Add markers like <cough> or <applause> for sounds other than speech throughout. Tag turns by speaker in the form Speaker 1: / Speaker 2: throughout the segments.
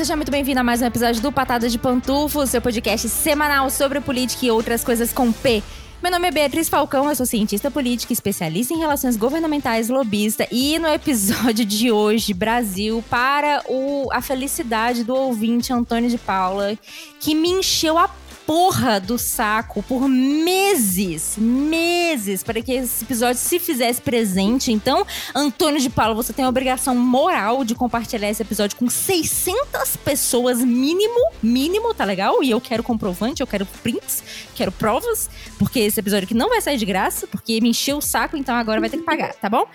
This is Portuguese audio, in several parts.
Speaker 1: seja muito bem-vindo a mais um episódio do Patada de Pantufo, seu podcast semanal sobre política e outras coisas com P. Meu nome é Beatriz Falcão, eu sou cientista política, especialista em relações governamentais, lobista. E no episódio de hoje, Brasil, para o, a felicidade do ouvinte Antônio de Paula, que me encheu a porra do saco por meses, meses, para que esse episódio se fizesse presente. Então, Antônio de Paula, você tem a obrigação moral de compartilhar esse episódio com 600 pessoas mínimo, mínimo, tá legal? E eu quero comprovante, eu quero prints, quero provas, porque esse episódio aqui não vai sair de graça, porque me encheu o saco, então agora vai ter que pagar, tá bom?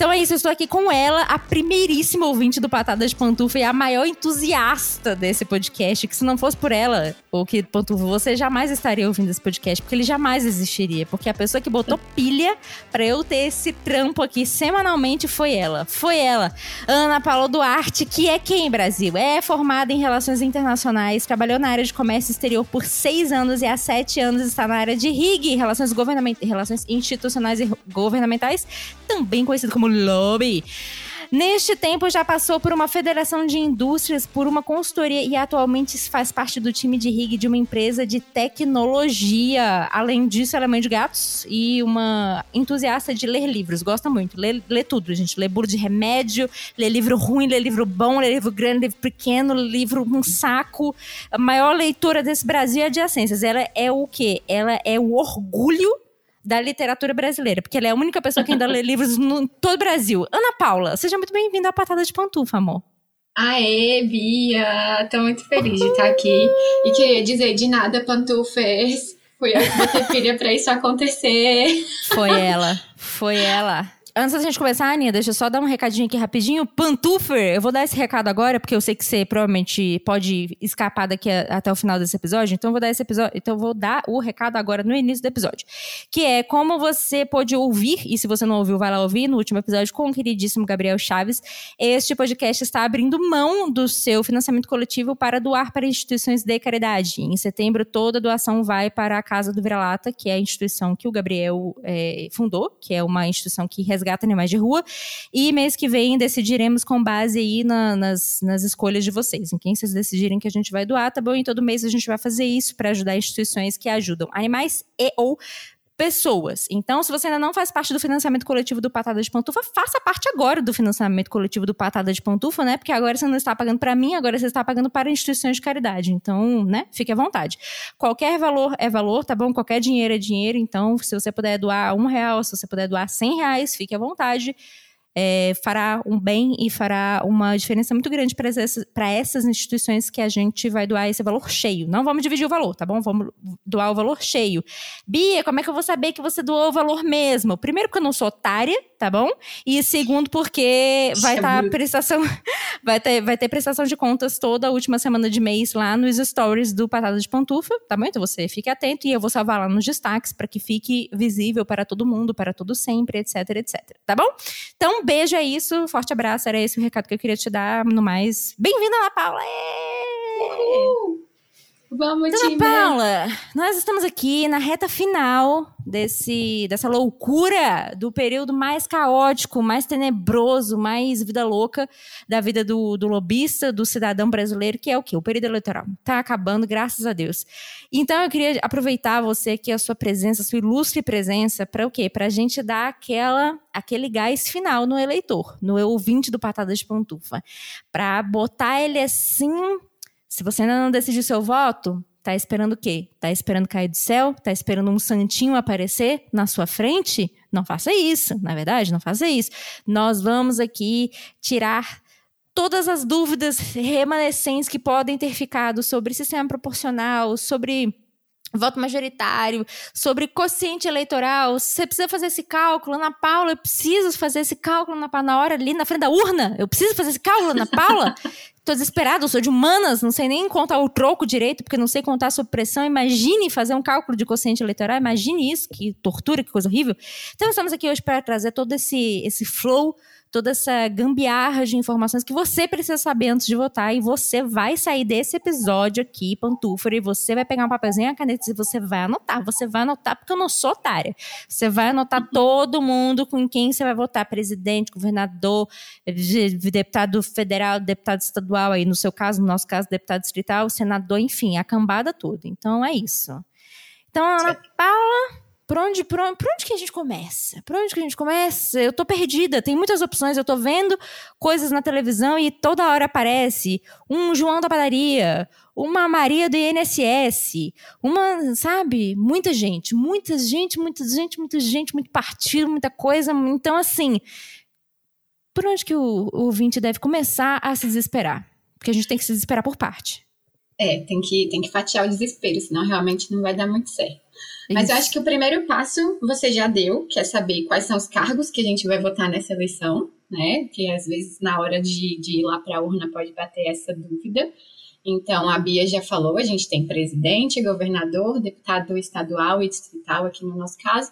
Speaker 1: Então é isso, eu estou aqui com ela, a primeiríssima ouvinte do Patada de Pantufa e a maior entusiasta desse podcast. Que se não fosse por ela, ou que Pantufa, você jamais estaria ouvindo esse podcast, porque ele jamais existiria. Porque a pessoa que botou pilha para eu ter esse trampo aqui semanalmente foi ela. Foi ela, Ana Paula Duarte, que é quem, Brasil? É formada em Relações Internacionais, trabalhou na área de comércio exterior por seis anos e há sete anos está na área de RIG, Relações, Relações Institucionais e Governamentais, também conhecido como lobby. Neste tempo já passou por uma federação de indústrias, por uma consultoria e atualmente faz parte do time de RIG de uma empresa de tecnologia. Além disso, ela é mãe de gatos e uma entusiasta de ler livros. Gosta muito, lê, lê tudo, gente. Lê bolo de remédio, lê livro ruim, lê livro bom, lê livro grande, livro pequeno, livro um saco. A maior leitora desse Brasil é adjacências. Ela é o quê? Ela é o orgulho da literatura brasileira, porque ela é a única pessoa que ainda lê <laughs> livros no todo o Brasil. Ana Paula, seja muito bem-vinda à Patada de Pantufa, amor.
Speaker 2: Aê, Bia! Tô muito feliz de estar aqui. E queria dizer, de nada, pantufas. Fui eu que botei pilha pra isso acontecer.
Speaker 1: Foi <laughs> ela, foi ela. Antes da gente começar, Aninha, deixa eu só dar um recadinho aqui rapidinho. Pantufer, eu vou dar esse recado agora, porque eu sei que você provavelmente pode escapar daqui a, até o final desse episódio. Então eu vou dar esse episódio. Então vou dar o recado agora no início do episódio. Que é como você pode ouvir, e se você não ouviu, vai lá ouvir, no último episódio com o queridíssimo Gabriel Chaves. Este podcast está abrindo mão do seu financiamento coletivo para doar para instituições de caridade. Em setembro, toda a doação vai para a Casa do Vira-Lata, que é a instituição que o Gabriel é, fundou, que é uma instituição que resgata animais de rua. E mês que vem decidiremos com base aí na, nas, nas escolhas de vocês, em quem vocês decidirem que a gente vai doar, tá bom? E todo mês a gente vai fazer isso para ajudar instituições que ajudam animais e ou pessoas. Então, se você ainda não faz parte do financiamento coletivo do Patada de Pantufa, faça parte agora do financiamento coletivo do Patada de Pantufa, né? Porque agora você não está pagando para mim, agora você está pagando para instituições de caridade. Então, né? Fique à vontade. Qualquer valor é valor, tá bom? Qualquer dinheiro é dinheiro. Então, se você puder doar um real, se você puder doar cem reais, fique à vontade é, fará um bem e fará uma diferença muito grande para essas, essas instituições que a gente vai doar esse valor cheio. Não vamos dividir o valor, tá bom? Vamos doar o valor cheio. Bia, como é que eu vou saber que você doou o valor mesmo? Primeiro, porque eu não sou otária, tá bom? E segundo, porque vai estar tá prestação. <laughs> vai, ter, vai ter prestação de contas toda a última semana de mês lá nos stories do Patada de Pantufa, tá bom? Então você fique atento e eu vou salvar lá nos destaques para que fique visível para todo mundo, para todo sempre, etc, etc. Tá bom? Então, beijo, é isso. Forte abraço. Era esse o recado que eu queria te dar. No mais, bem-vinda, Ana Paula!
Speaker 2: Uhul. Vamos,
Speaker 1: Dona Paula, nós estamos aqui na reta final desse, dessa loucura do período mais caótico, mais tenebroso, mais vida louca da vida do, do lobista, do cidadão brasileiro, que é o quê? O período eleitoral. Tá acabando, graças a Deus. Então eu queria aproveitar você aqui, a sua presença, a sua ilustre presença, para o quê? Para a gente dar aquela, aquele gás final no eleitor, no ouvinte do Patada de Pantufa. Para botar ele assim se você ainda não decidiu seu voto, tá esperando o quê? Tá esperando cair do céu? Tá esperando um santinho aparecer na sua frente? Não faça isso, na verdade, não faça isso. Nós vamos aqui tirar todas as dúvidas remanescentes que podem ter ficado sobre sistema proporcional, sobre voto majoritário, sobre quociente eleitoral. Você precisa fazer esse cálculo, Ana Paula, eu preciso fazer esse cálculo na, na hora ali na frente da urna. Eu preciso fazer esse cálculo, Ana Paula. <laughs> Tô desesperado, sou de humanas, não sei nem contar o troco direito, porque não sei contar sob pressão. Imagine fazer um cálculo de quociente eleitoral, imagine isso, que tortura, que coisa horrível. Então, estamos aqui hoje para trazer todo esse, esse flow toda essa gambiarra de informações que você precisa saber antes de votar. E você vai sair desse episódio aqui, pantúfero, e você vai pegar um papelzinho e a caneta e você vai anotar. Você vai anotar, porque eu não sou otária. Você vai anotar todo mundo com quem você vai votar: presidente, governador, deputado federal, deputado estadual, aí no seu caso, no nosso caso, deputado distrital, senador, enfim, a cambada toda. Então é isso. Então, Ana Paula, por onde, por, onde, por onde que a gente começa? Por onde que a gente começa? Eu tô perdida, tem muitas opções, eu tô vendo coisas na televisão e toda hora aparece um João da padaria, uma Maria do INSS, uma, sabe? Muita gente, muita gente, muita gente, muita gente, muito partido, muita coisa. Então, assim, por onde que o, o ouvinte deve começar a se desesperar? Porque a gente tem que se desesperar por parte.
Speaker 2: É, tem que, tem que fatiar o desespero, senão realmente não vai dar muito certo. Mas eu acho que o primeiro passo você já deu, que é saber quais são os cargos que a gente vai votar nessa eleição, né? Que às vezes na hora de, de ir lá para a urna pode bater essa dúvida. Então, a Bia já falou, a gente tem presidente, governador, deputado estadual e distrital, aqui no nosso caso,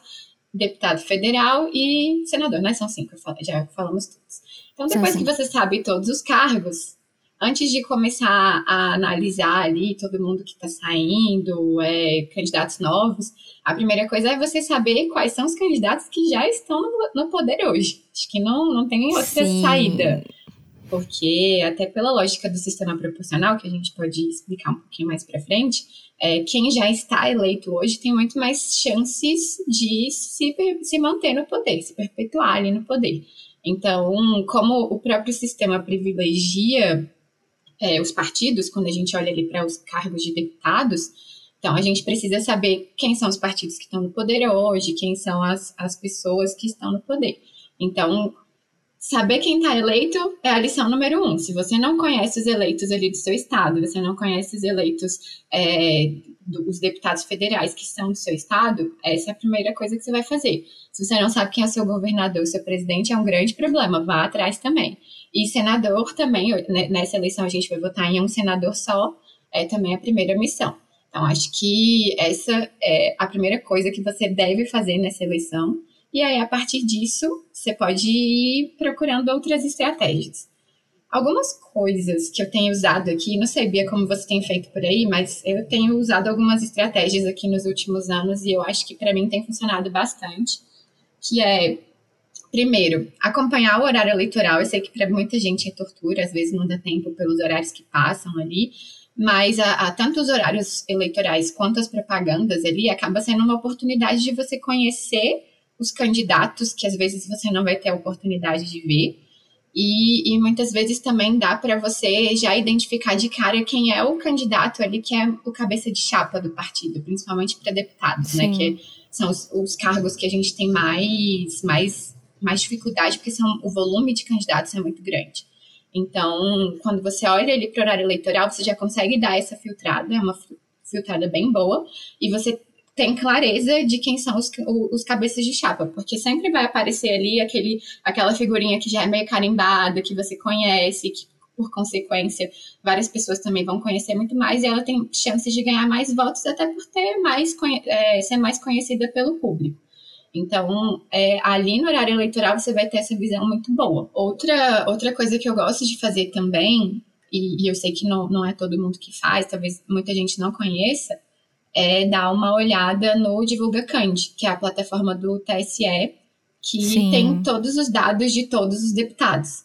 Speaker 2: deputado federal e senador, né? São cinco, já falamos todos. Então, depois que você sabe todos os cargos, antes de começar a analisar ali todo mundo que está saindo, é, candidatos novos, a primeira coisa é você saber quais são os candidatos que já estão no, no poder hoje. Acho que não, não tem outra Sim. saída. Porque, até pela lógica do sistema proporcional, que a gente pode explicar um pouquinho mais para frente, é, quem já está eleito hoje tem muito mais chances de se, se manter no poder, se perpetuar ali no poder. Então, como o próprio sistema privilegia é, os partidos, quando a gente olha ali para os cargos de deputados, então a gente precisa saber quem são os partidos que estão no poder hoje, quem são as, as pessoas que estão no poder. Então, saber quem está eleito é a lição número um. Se você não conhece os eleitos ali do seu estado, você não conhece os eleitos, é, dos deputados federais que são do seu estado, essa é a primeira coisa que você vai fazer. Se você não sabe quem é o seu governador, o seu presidente, é um grande problema, vá atrás também. E senador também, né, nessa eleição a gente vai votar em um senador só, é também a primeira missão. Então, acho que essa é a primeira coisa que você deve fazer nessa eleição. E aí, a partir disso, você pode ir procurando outras estratégias. Algumas coisas que eu tenho usado aqui, não sei, Bia, como você tem feito por aí, mas eu tenho usado algumas estratégias aqui nos últimos anos e eu acho que para mim tem funcionado bastante, que é Primeiro, acompanhar o horário eleitoral. Eu sei que para muita gente é tortura, às vezes não dá tempo pelos horários que passam ali, mas a, a, tanto os horários eleitorais quanto as propagandas ali acaba sendo uma oportunidade de você conhecer os candidatos que às vezes você não vai ter a oportunidade de ver. E, e muitas vezes também dá para você já identificar de cara quem é o candidato ali que é o cabeça de chapa do partido, principalmente para deputados, né? Sim. né? Que são os, os, cargos que a gente tem mais, mais mais dificuldade, porque são, o volume de candidatos é muito grande. Então, quando você olha ali para o horário eleitoral, você já consegue dar essa filtrada, é uma filtrada bem boa, e você tem clareza de quem são os, os cabeças de chapa, porque sempre vai aparecer ali aquele, aquela figurinha que já é meio carimbada, que você conhece, que por consequência várias pessoas também vão conhecer muito mais, e ela tem chances de ganhar mais votos até por ter mais, é, ser mais conhecida pelo público. Então, é, ali no horário eleitoral você vai ter essa visão muito boa. Outra, outra coisa que eu gosto de fazer também, e, e eu sei que não, não é todo mundo que faz, talvez muita gente não conheça, é dar uma olhada no Divulga Cand, que é a plataforma do TSE, que Sim. tem todos os dados de todos os deputados.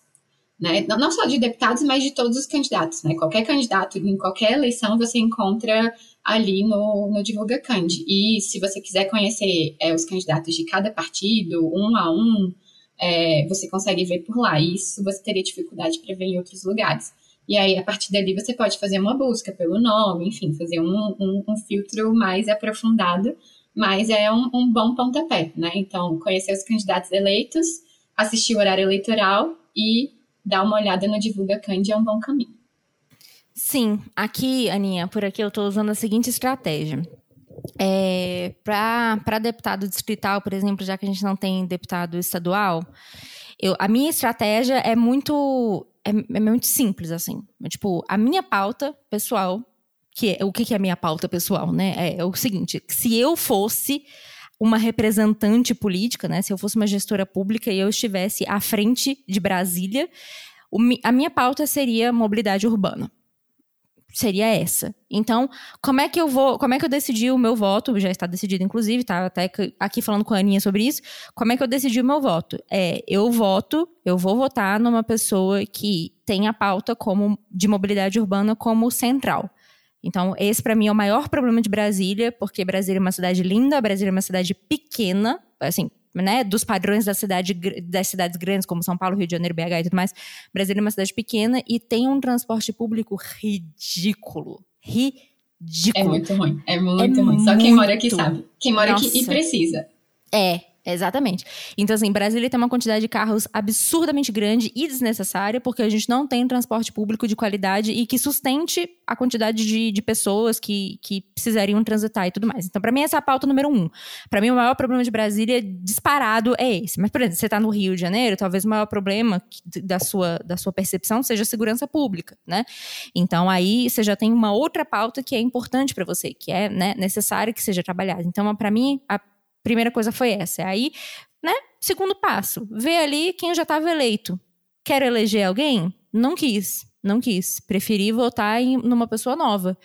Speaker 2: Né? Não, não só de deputados, mas de todos os candidatos. Né? Qualquer candidato, em qualquer eleição, você encontra ali no, no Divulga Cand. E se você quiser conhecer é, os candidatos de cada partido, um a um, é, você consegue ver por lá. E isso você teria dificuldade para ver em outros lugares. E aí, a partir dali, você pode fazer uma busca pelo nome, enfim, fazer um, um, um filtro mais aprofundado, mas é um, um, bom pontapé, né? Então, conhecer os candidatos eleitos, assistir o horário eleitoral e dar uma olhada no Divulga Cand é um bom caminho.
Speaker 1: Sim, aqui, Aninha, por aqui eu estou usando a seguinte estratégia. É, Para deputado distrital, por exemplo, já que a gente não tem deputado estadual, eu, a minha estratégia é muito, é, é muito simples, assim. Tipo, a minha pauta pessoal, que é, o que, que é a minha pauta pessoal, né? É, é o seguinte: se eu fosse uma representante política, né? Se eu fosse uma gestora pública e eu estivesse à frente de Brasília, a minha pauta seria mobilidade urbana seria essa. Então, como é que eu vou, como é que eu decidi o meu voto? Já está decidido, inclusive, tá até aqui falando com a Aninha sobre isso. Como é que eu decidi o meu voto? É, eu voto, eu vou votar numa pessoa que tem a pauta como de mobilidade urbana como central. Então, esse para mim é o maior problema de Brasília, porque Brasília é uma cidade linda, Brasília é uma cidade pequena, assim, né, dos padrões da cidade, das cidades grandes, como São Paulo, Rio de Janeiro, BH e tudo mais, Brasília é uma cidade pequena e tem um transporte público ridículo. Ridículo.
Speaker 2: É muito ruim. É muito é ruim. Só quem mora aqui sabe. Quem mora Nossa. aqui e precisa.
Speaker 1: É, Exatamente. Então, assim, Brasília tem uma quantidade de carros absurdamente grande e desnecessária, porque a gente não tem transporte público de qualidade e que sustente a quantidade de, de pessoas que, que precisariam transitar e tudo mais. Então, para mim, essa é a pauta número um. Para mim, o maior problema de Brasília disparado é esse. Mas, por exemplo, você está no Rio de Janeiro, talvez o maior problema da sua, da sua percepção seja a segurança pública, né? Então, aí você já tem uma outra pauta que é importante para você, que é né, necessário que seja trabalhada. Então, para mim, a primeira coisa foi essa. Aí, né? Segundo passo, ver ali quem já estava eleito. Quero eleger alguém? Não quis, não quis. Preferi votar em numa pessoa nova.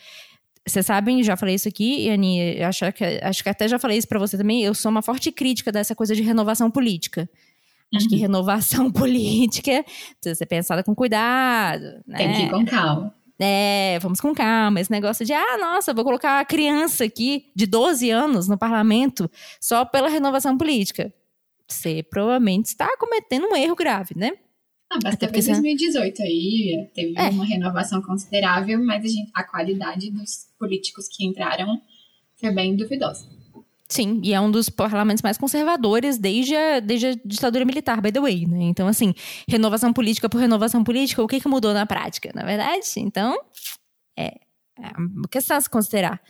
Speaker 1: Vocês sabem, já falei isso aqui, Ani, acho que, acho que até já falei isso para você também. Eu sou uma forte crítica dessa coisa de renovação política. Acho uhum. que renovação <laughs> política precisa ser pensada com cuidado. Né?
Speaker 2: Tem que ir com calma.
Speaker 1: É, vamos com calma. Esse negócio de, ah, nossa, vou colocar a criança aqui de 12 anos no parlamento só pela renovação política. Você provavelmente está cometendo um erro grave, né?
Speaker 2: Ah, basta ver 2018 aí, teve é. uma renovação considerável, mas a, gente, a qualidade dos políticos que entraram foi bem duvidosa.
Speaker 1: Sim, e é um dos parlamentos mais conservadores desde a, desde a ditadura militar, by the way, né? Então, assim, renovação política por renovação política, o que, que mudou na prática, na verdade? Então, é, é uma questão a se considerar.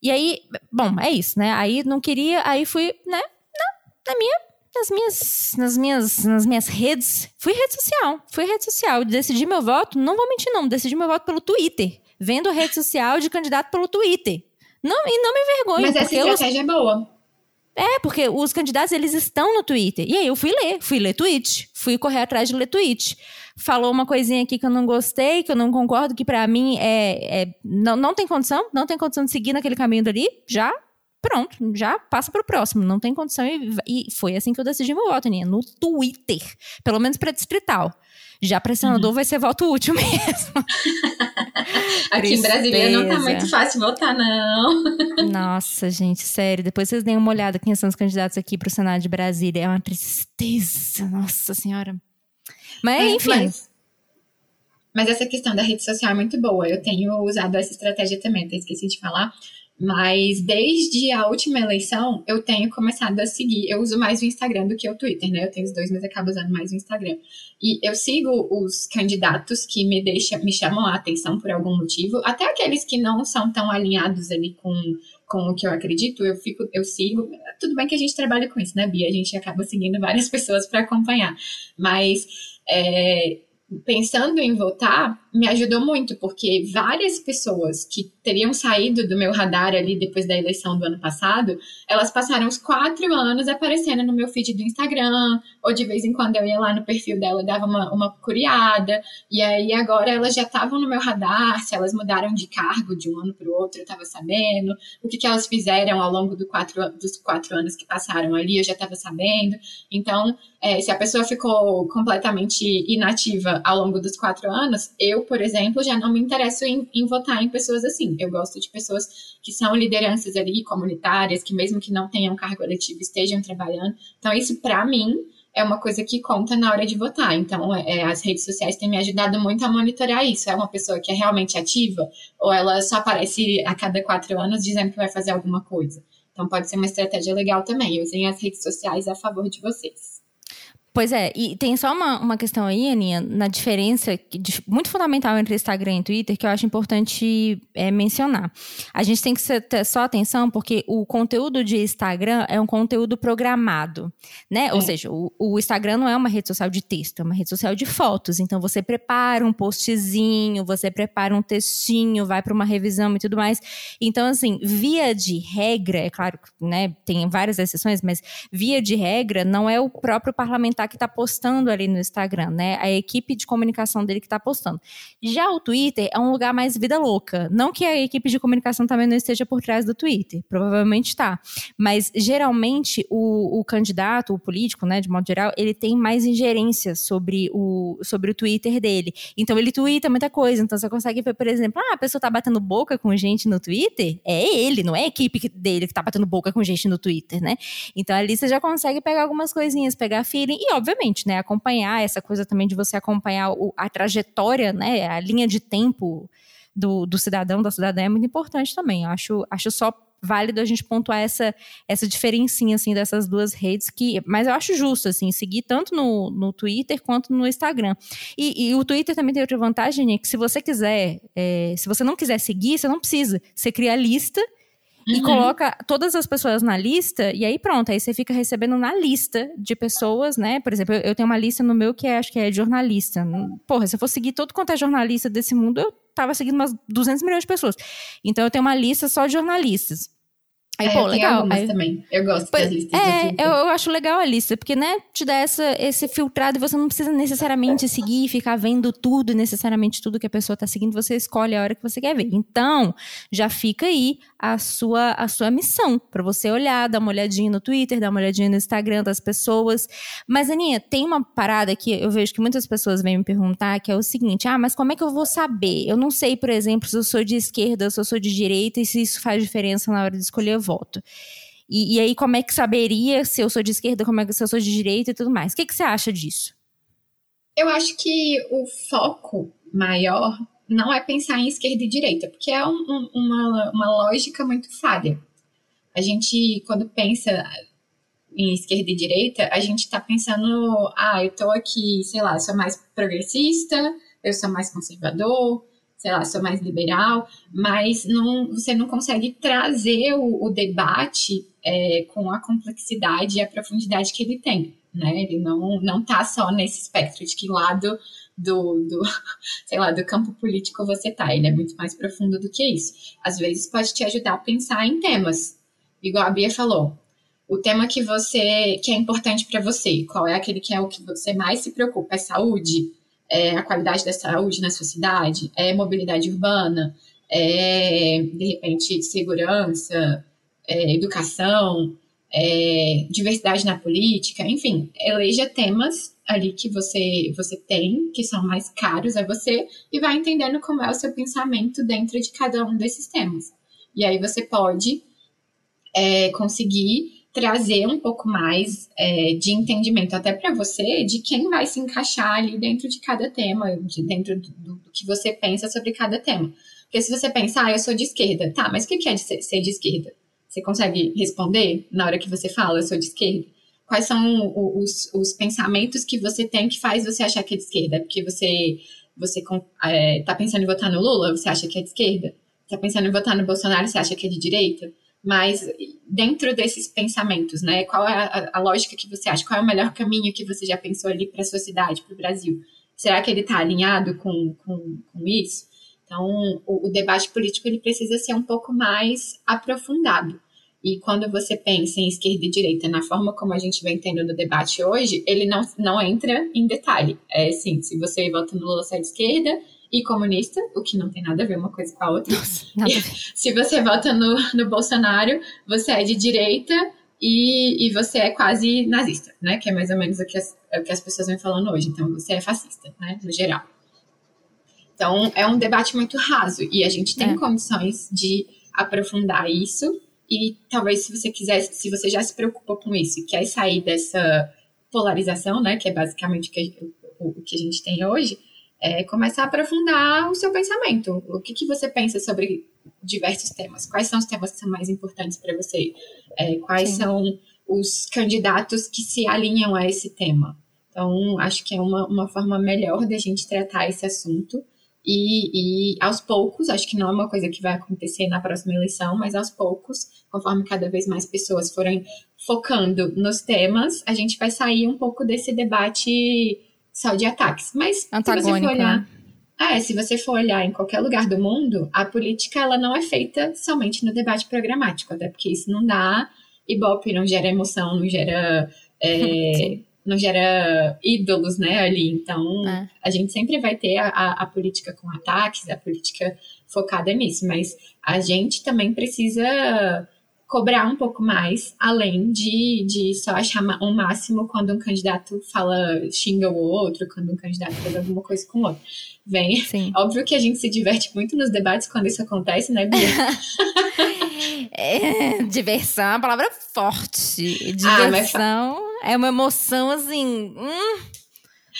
Speaker 1: E aí, bom, é isso, né? Aí não queria, aí fui, né, na, na minha nas minhas, nas minhas, nas minhas redes, fui rede social, fui rede social, decidi meu voto, não vou mentir não, decidi meu voto pelo Twitter, vendo rede social de candidato pelo Twitter. Não, e não me envergonho.
Speaker 2: Mas essa estratégia os... é boa.
Speaker 1: É, porque os candidatos, eles estão no Twitter. E aí eu fui ler, fui ler tweet, fui correr atrás de ler tweet. Falou uma coisinha aqui que eu não gostei, que eu não concordo, que para mim é, é, não, não tem condição, não tem condição de seguir naquele caminho dali, já, pronto, já passa pro próximo, não tem condição. E, e foi assim que eu decidi meu voto, Aninha, no Twitter, pelo menos para distrital. Já para senador uhum. vai ser voto útil <laughs> mesmo. <laughs>
Speaker 2: Aqui em Brasília não tá muito fácil votar, não. <laughs>
Speaker 1: Nossa, gente, sério. Depois vocês deem uma olhada quem são os candidatos aqui pro Senado de Brasília. É uma tristeza, nossa senhora. Mas, mas enfim. Mas,
Speaker 2: mas, essa questão da rede social é muito boa. Eu tenho usado essa estratégia também, até esqueci de falar. Mas desde a última eleição, eu tenho começado a seguir. Eu uso mais o Instagram do que o Twitter, né? Eu tenho os dois, mas acabo usando mais o Instagram. E eu sigo os candidatos que me deixam, me chamam a atenção por algum motivo, até aqueles que não são tão alinhados ali com, com o que eu acredito, eu fico, eu sigo. Tudo bem que a gente trabalha com isso, né, Bia? A gente acaba seguindo várias <laughs> pessoas para acompanhar. Mas é, pensando em votar, me ajudou muito, porque várias pessoas que teriam saído do meu radar ali depois da eleição do ano passado, elas passaram os quatro anos aparecendo no meu feed do Instagram, ou de vez em quando eu ia lá no perfil dela, dava uma, uma curiada, e aí agora elas já estavam no meu radar, se elas mudaram de cargo de um ano para o outro, eu estava sabendo, o que, que elas fizeram ao longo do quatro, dos quatro anos que passaram ali, eu já estava sabendo, então, é, se a pessoa ficou completamente inativa ao longo dos quatro anos, eu, por exemplo, já não me interesso em, em votar em pessoas assim. Eu gosto de pessoas que são lideranças ali comunitárias, que mesmo que não tenham cargo eletivo estejam trabalhando. Então, isso para mim é uma coisa que conta na hora de votar. Então, é, as redes sociais têm me ajudado muito a monitorar isso. É uma pessoa que é realmente ativa ou ela só aparece a cada quatro anos dizendo que vai fazer alguma coisa. Então, pode ser uma estratégia legal também. Usem as redes sociais a favor de vocês.
Speaker 1: Pois é, e tem só uma, uma questão aí, Aninha, na diferença de, muito fundamental entre Instagram e Twitter, que eu acho importante é, mencionar. A gente tem que ter só atenção, porque o conteúdo de Instagram é um conteúdo programado, né? É. Ou seja, o, o, Instagram não é uma rede social de texto, é uma rede social de fotos. Então, você prepara um postzinho, você prepara um textinho, vai para uma revisão e tudo mais. Então, assim, via de regra, é claro, né, tem várias exceções, mas via de regra, não é o próprio que está postando ali no Instagram, né? A equipe de comunicação dele que está postando. Já o Twitter é um lugar mais vida louca. Não que a equipe de comunicação também não esteja por trás do Twitter, provavelmente está. Mas geralmente o, o candidato, o político, né, de modo geral, ele tem mais ingerência sobre o, sobre o Twitter dele. Então ele twitta muita coisa. Então você consegue ver, por exemplo, ah, a pessoa tá batendo boca com gente no Twitter, é ele, não é a equipe dele que tá batendo boca com gente no Twitter, né? Então ali você já consegue pegar algumas coisinhas, pegar feeling e obviamente, né, acompanhar essa coisa também de você acompanhar o, a trajetória, né, a linha de tempo do, do cidadão, da cidadã é muito importante também. Eu acho, acho só válido a gente pontuar essa, essa diferencinha, assim, dessas duas redes, que, mas eu acho justo, assim, seguir tanto no, no Twitter quanto no Instagram. E, e o Twitter também tem outra vantagem, né, que se você quiser, é, se você não quiser seguir, você não precisa. Você cria a lista uhum. e coloca todas as pessoas na lista, e aí pronto, aí você fica recebendo na lista de pessoas, né? Por exemplo, eu, eu tenho uma lista no meu que é, acho que é jornalista. Porra, se eu for seguir todo quanto é jornalista desse mundo, eu tava seguindo umas 200 milhões de pessoas. Então eu tenho uma lista só de jornalistas.
Speaker 2: Aí, é, pô, legal. Aí, também. Eu gosto das listas.
Speaker 1: É, eu, eu, acho legal a lista, porque, né, te dá essa, esse filtrado e você não precisa necessariamente seguir e ficar vendo tudo, necessariamente tudo que a pessoa tá seguindo, você escolhe a hora que você quer ver. Então, já fica aí a sua, a sua missão, para você olhar, dar uma olhadinha no Twitter, dar uma olhadinha no Instagram das pessoas. Mas, Aninha, tem uma parada que eu vejo que muitas pessoas vêm me perguntar, que é o seguinte: ah, mas como é que eu vou saber? Eu não sei, por exemplo, se eu sou de esquerda, se eu sou de direita e se isso faz diferença na hora de escolher voto. E, e aí, como é que saberia se eu sou de esquerda, como é que se eu sou de direita e tudo mais? O que, que você acha disso?
Speaker 2: Eu acho que o foco maior não é pensar em esquerda e direita, porque é um, uma, uma lógica muito falha. A gente, quando pensa em esquerda e direita, a gente está pensando, ah, eu estou aqui, sei lá, sou mais progressista, eu sou mais conservador, sei lá, sou mais liberal, mas não, você não consegue trazer o, o debate é, com a complexidade e a profundidade que ele tem, né? Ele não, não tá só nesse espectro de que lado do, do, <laughs> sei lá, do campo político você tá, ele é muito mais profundo do que isso. Às vezes pode te ajudar a pensar em temas, igual a Bia falou, o tema que você que é importante para você, qual é aquele que é o que você mais se preocupa? É saúde? É a qualidade da saúde na sua cidade, é mobilidade urbana, é, de repente, segurança, é, educação, é, diversidade na política, enfim, eleja temas ali que você, você tem, que são mais caros a você, e vai entendendo como é o seu pensamento dentro de cada um desses temas. E aí você pode é, conseguir trazer um pouco mais é, de entendimento até para você de quem vai se encaixar ali dentro de cada tema, de dentro do, do, que você pensa sobre cada tema. Porque se você pensar, ah, eu sou de esquerda, tá, mas o que é de ser, ser de esquerda? Você consegue responder na hora que você fala, eu sou de esquerda? Quais são os, os pensamentos que você tem que faz você achar que é de esquerda? Porque você você é, tá pensando em votar no Lula, você acha que é de esquerda? Tá pensando em votar no Bolsonaro, você acha que é de direita? Mas dentro desses pensamentos, né? Qual é a, a, lógica que você acha? Qual é o melhor caminho que você já pensou ali para a sua cidade, para o Brasil? Será que ele está alinhado com, com, com isso? Então, o, o, debate político ele precisa ser um pouco mais aprofundado. E quando você pensa em esquerda e direita, na forma como a gente vem tendo no debate hoje, ele não, não entra em detalhe. É assim, se você vota no Lula, sai de esquerda, e comunista, o que não tem nada a ver uma coisa com a outra. Nossa, <laughs> se você vota no, no Bolsonaro, você é de direita e, e você é quase nazista, né? Que é mais ou menos o que as, o que as pessoas vêm falando hoje. Então, você é fascista, né? No geral. Então, é um debate muito raso e a gente tem é. condições de aprofundar isso e talvez se você quiser, se você já se preocupou com isso e quer sair dessa polarização, né, que é basicamente o que, o, o que a gente tem hoje, é começar a aprofundar o seu pensamento. O que, que você pensa sobre diversos temas? Quais são os temas que são mais importantes para você? É, quais Sim. são os candidatos que se alinham a esse tema? Então, acho que é uma, uma forma melhor de a gente tratar esse assunto. E, e, aos poucos, acho que não é uma coisa que vai acontecer na próxima eleição, mas aos poucos, conforme cada vez mais pessoas forem focando nos temas, a gente vai sair um pouco desse debate só de ataques. Mas se você for olhar. É, se você for olhar em qualquer lugar do mundo, a política ela não é feita somente no debate programático, até porque isso não dá ibope, não gera emoção, não gera. É, <laughs> não gera ídolos, né, ali. Então, é. a gente sempre vai ter a, a, a, política com ataques, a política focada nisso, mas a gente também precisa cobrar um pouco mais, além de, de só achar um máximo quando um candidato fala, xinga o outro, quando um candidato faz alguma coisa com o outro. Vem. Sim. <laughs> Óbvio que a gente se diverte muito nos debates quando isso acontece, né, Bia? <laughs>
Speaker 1: é, diversão é uma palavra forte. Ah, diversão ah, é uma emoção assim. Hum,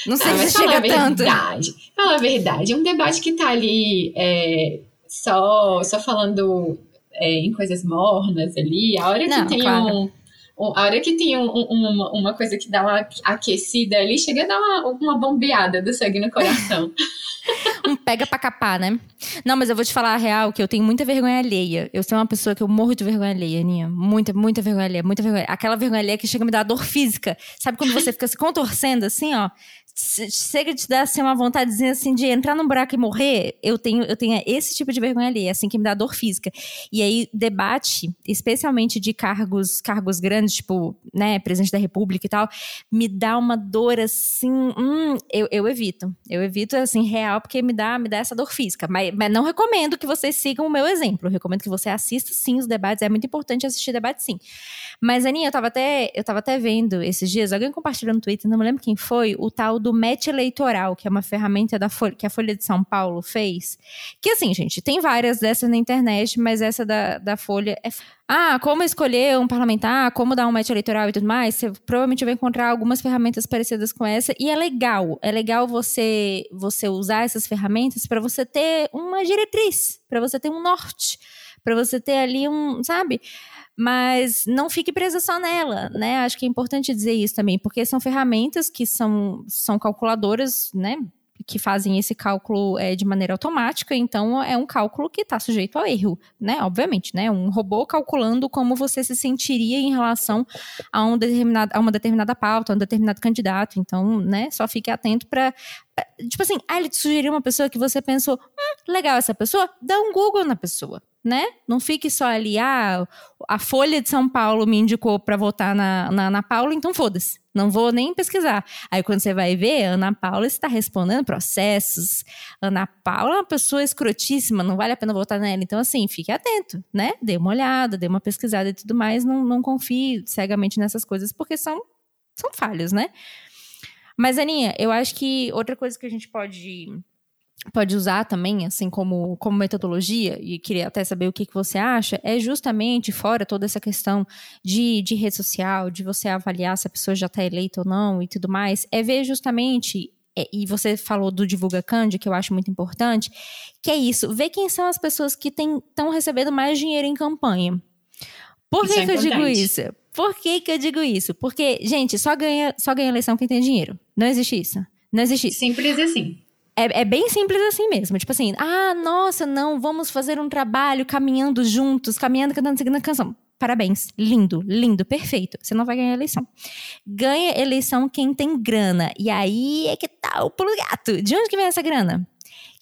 Speaker 1: não sei ah, se chega tanto.
Speaker 2: Verdade, fala a verdade. É um debate que tá ali é, só, só falando é, em coisas mornas ali, a hora que Não, tem claro. um, um. A hora que tem um, um, uma, uma coisa que dá uma aquecida ali, chega a dar uma, uma bombeada do sangue no coração. <laughs>
Speaker 1: um pega pra capar, né? Não, mas eu vou te falar a real que eu tenho muita vergonha alheia. Eu sou uma pessoa que eu morro de vergonha alheia, Aninha. Muita, muita vergonha alheia, muita vergonha. Aquela vergonha alheia que chega a me dar dor física. Sabe quando você fica se contorcendo assim, ó? Chega de dar assim, uma vontadezinha assim de entrar num buraco e morrer, eu tenho, eu tenho esse tipo de vergonha ali, é assim que me dá dor física. E aí, debate, especialmente de cargos, cargos grandes, tipo, né, presidente da república e tal, me dá uma dor assim, hum, eu, eu evito. Eu evito, assim, real, porque me dá, me dá essa dor física. Mas, mas não recomendo que vocês sigam o meu exemplo. Eu recomendo que você assista, sim, os debates. É muito importante assistir debate, sim. Mas, Aninha, eu tava até, eu tava até vendo esses dias, alguém compartilhou no Twitter, não me lembro quem foi, o tal do do Match Eleitoral, que é uma ferramenta da Folha, que a Folha de São Paulo fez. Que assim, gente, tem várias dessas na internet, mas essa da, da Folha é. Ah, como escolher um parlamentar, como dar um match eleitoral e tudo mais, você provavelmente vai encontrar algumas ferramentas parecidas com essa. E é legal, é legal você, você usar essas ferramentas para você ter uma diretriz, para você ter um norte, para você ter ali um, sabe? Mas não fique presa só nela, né? Acho que é importante dizer isso também, porque são ferramentas que são, são calculadoras, né? Que fazem esse cálculo é, de maneira automática, então é um cálculo que está sujeito ao erro, né? Obviamente, né? Um robô calculando como você se sentiria em relação a, um determinado, a uma determinada pauta, a um determinado candidato. Então, né? Só fique atento para Tipo assim, ah, ele te sugeriu uma pessoa que você pensou, hum, legal essa pessoa, dá um Google na pessoa né? Não fique só ali, ah, a Folha de São Paulo me indicou para votar na, na Ana Paula, então foda-se, não vou nem pesquisar. Aí quando você vai ver, Ana Paula está respondendo processos. Ana Paula é uma pessoa escrotíssima, não vale a pena votar nela. Então, assim, fique atento, né? Dê uma olhada, dê uma pesquisada e tudo mais. Não, não confie cegamente nessas coisas, porque são, são falhas, né? Mas, Aninha, eu acho que outra coisa que a gente pode pode usar também, assim, como, como metodologia, e queria até saber o que, que você acha, é justamente, fora toda essa questão de, de rede social, de você avaliar se a pessoa já está eleita ou não e tudo mais, é ver justamente é, e você falou do Divulga Candy, que eu acho muito importante, que é isso, ver quem são as pessoas que estão recebendo mais dinheiro em campanha. Por que, é que eu digo isso? Por que, que eu digo isso? Porque, gente, só ganha, só ganha eleição quem tem dinheiro. Não existe isso. Não existe isso.
Speaker 2: Simples assim.
Speaker 1: É, é, bem simples assim mesmo. Tipo assim, ah, nossa, não, vamos fazer um trabalho caminhando juntos, caminhando, cantando, seguindo a canção. Parabéns, lindo, lindo, perfeito. Você não vai ganhar eleição. Ganha eleição quem tem grana. E aí é que tá o pulo gato. De onde que vem essa grana?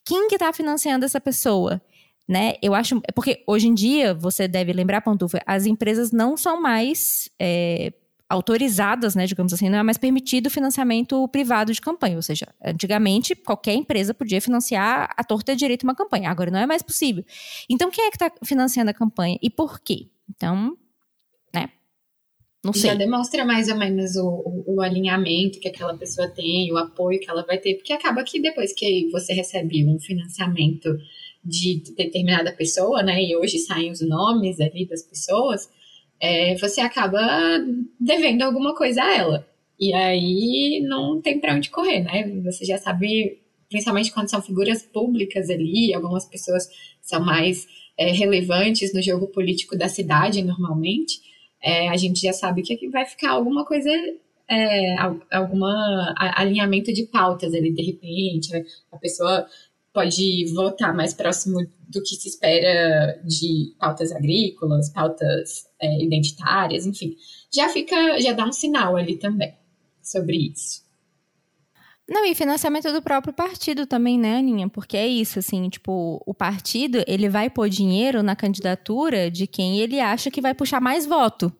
Speaker 1: Quem que tá financiando essa pessoa? Né? Eu acho. Porque hoje em dia, você deve lembrar, Pantufa, as empresas não são mais. É, autorizadas, né, digamos assim, não é mais permitido o financiamento privado de campanha. Ou seja, antigamente qualquer empresa podia financiar a torta de direito uma campanha. Agora não é mais possível. Então quem é que está financiando a campanha e por quê? Então, né? Não sei.
Speaker 2: Já demonstra mais ou menos o, o, o, alinhamento que aquela pessoa tem, o apoio que ela vai ter, porque acaba que depois que você recebe um financiamento de determinada pessoa, né, e hoje saem os nomes ali das pessoas, é, você acaba devendo alguma coisa a ela. E aí não tem para onde correr, né? Você já sabe, principalmente quando são figuras públicas ali, algumas pessoas são mais é, relevantes no jogo político da cidade, normalmente, é, a gente já sabe que vai ficar alguma coisa é, alguma alinhamento de pautas ali, de repente, a pessoa pode votar mais próximo do que se espera de pautas agrícolas, pautas é, identitárias, enfim. Já fica, já dá um sinal ali também sobre isso.
Speaker 1: Não, e financiamento do próprio partido também, né, Aninha? Porque é isso, assim, tipo, o partido, ele vai pôr dinheiro na candidatura de quem ele acha que vai puxar mais voto.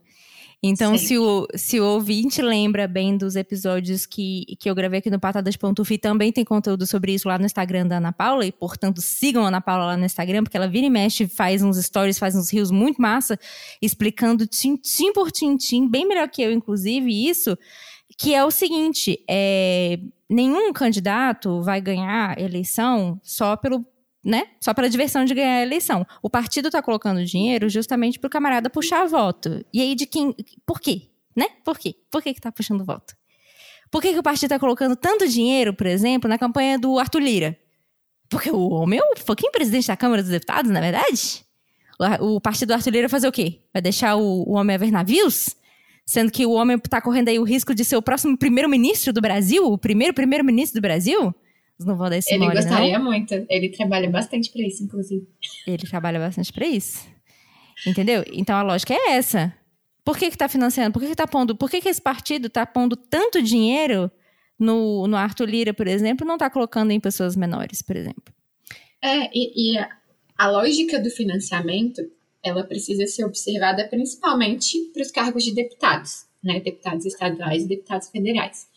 Speaker 1: Então, se o, se o ouvinte lembra bem dos episódios que, que eu gravei aqui no Patadas Pantufi, também tem conteúdo sobre isso lá no Instagram da Ana Paula, e portanto sigam a Ana Paula lá no Instagram, porque ela vira e mexe, faz uns stories, faz uns rios muito massa, explicando tintim por tintim, bem melhor que eu, inclusive, isso, que é o seguinte, é, nenhum candidato vai ganhar eleição só pelo né? Só pela diversão de ganhar a eleição. O partido está colocando dinheiro justamente para o camarada puxar voto. E aí de quem. Por quê? Né? Por quê? Por que está puxando voto? Por que, que o partido está colocando tanto dinheiro, por exemplo, na campanha do Arthur Lira? Porque o homem é o fucking presidente da Câmara dos Deputados, na é verdade? O, partido do Arthur Lira vai fazer o quê? Vai deixar o, o homem a ver navios? Sendo que o homem está correndo aí o risco de ser o próximo primeiro-ministro do Brasil? O primeiro primeiro-ministro do Brasil? Não vão dar esse
Speaker 2: Ele
Speaker 1: mole,
Speaker 2: gostaria
Speaker 1: não.
Speaker 2: muito. Ele trabalha bastante para isso, inclusive.
Speaker 1: Ele trabalha bastante para isso. Entendeu? Então a lógica é essa. Por que que tá financiando? Por que que tá pondo? Por que que esse partido tá pondo tanto dinheiro no, no Arthur Lira, por exemplo, não tá colocando em pessoas menores, por exemplo?
Speaker 2: É, e, e a, a lógica do financiamento, ela precisa ser observada principalmente para os cargos de deputados, né? Deputados estaduais e deputados federais.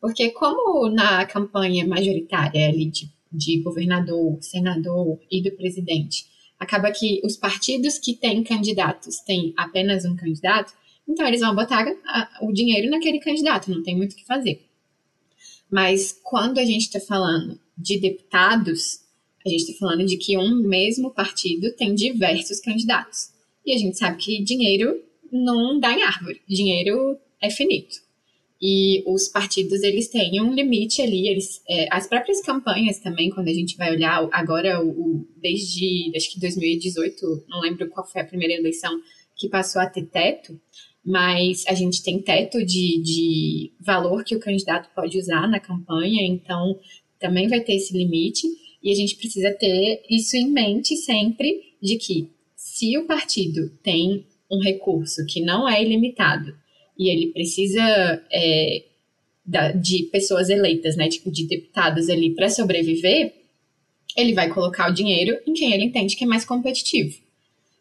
Speaker 2: Porque como na campanha majoritária ali de, de governador, senador e do presidente, acaba que os partidos que têm candidatos têm apenas um candidato, então eles vão botar a, o dinheiro naquele candidato, não tem muito o que fazer. Mas quando a gente está falando de deputados, a gente está falando de que um mesmo partido tem diversos candidatos. E a gente sabe que dinheiro não dá em árvore, dinheiro é finito. E os partidos, eles têm um limite ali, eles, é, as próprias campanhas também, quando a gente vai olhar agora, o, o, desde, acho que 2018, não lembro qual foi a primeira eleição que passou a ter teto, mas a gente tem teto de, de valor que o candidato pode usar na campanha, então também vai ter esse limite, e a gente precisa ter isso em mente sempre, de que se o partido tem um recurso que não é ilimitado, e ele precisa é, da, de pessoas eleitas, né, tipo de deputados ali para sobreviver, ele vai colocar o dinheiro em quem ele entende que é mais competitivo.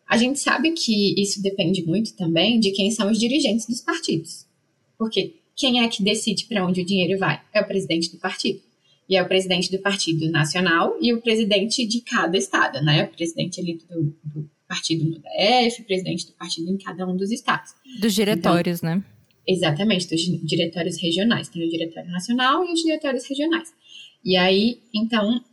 Speaker 2: A gente sabe que isso depende muito também de quem são os dirigentes dos partidos. Porque quem é que decide para onde o dinheiro vai? É o presidente do partido. E é o presidente do partido nacional e o presidente de cada estado, né? O presidente ali do, do partido no DF, presidente do partido em cada um dos estados.
Speaker 1: Dos diretórios, então, né?
Speaker 2: Exatamente, dos diretórios regionais. Tem o diretório nacional e os diretórios regionais. E aí, então,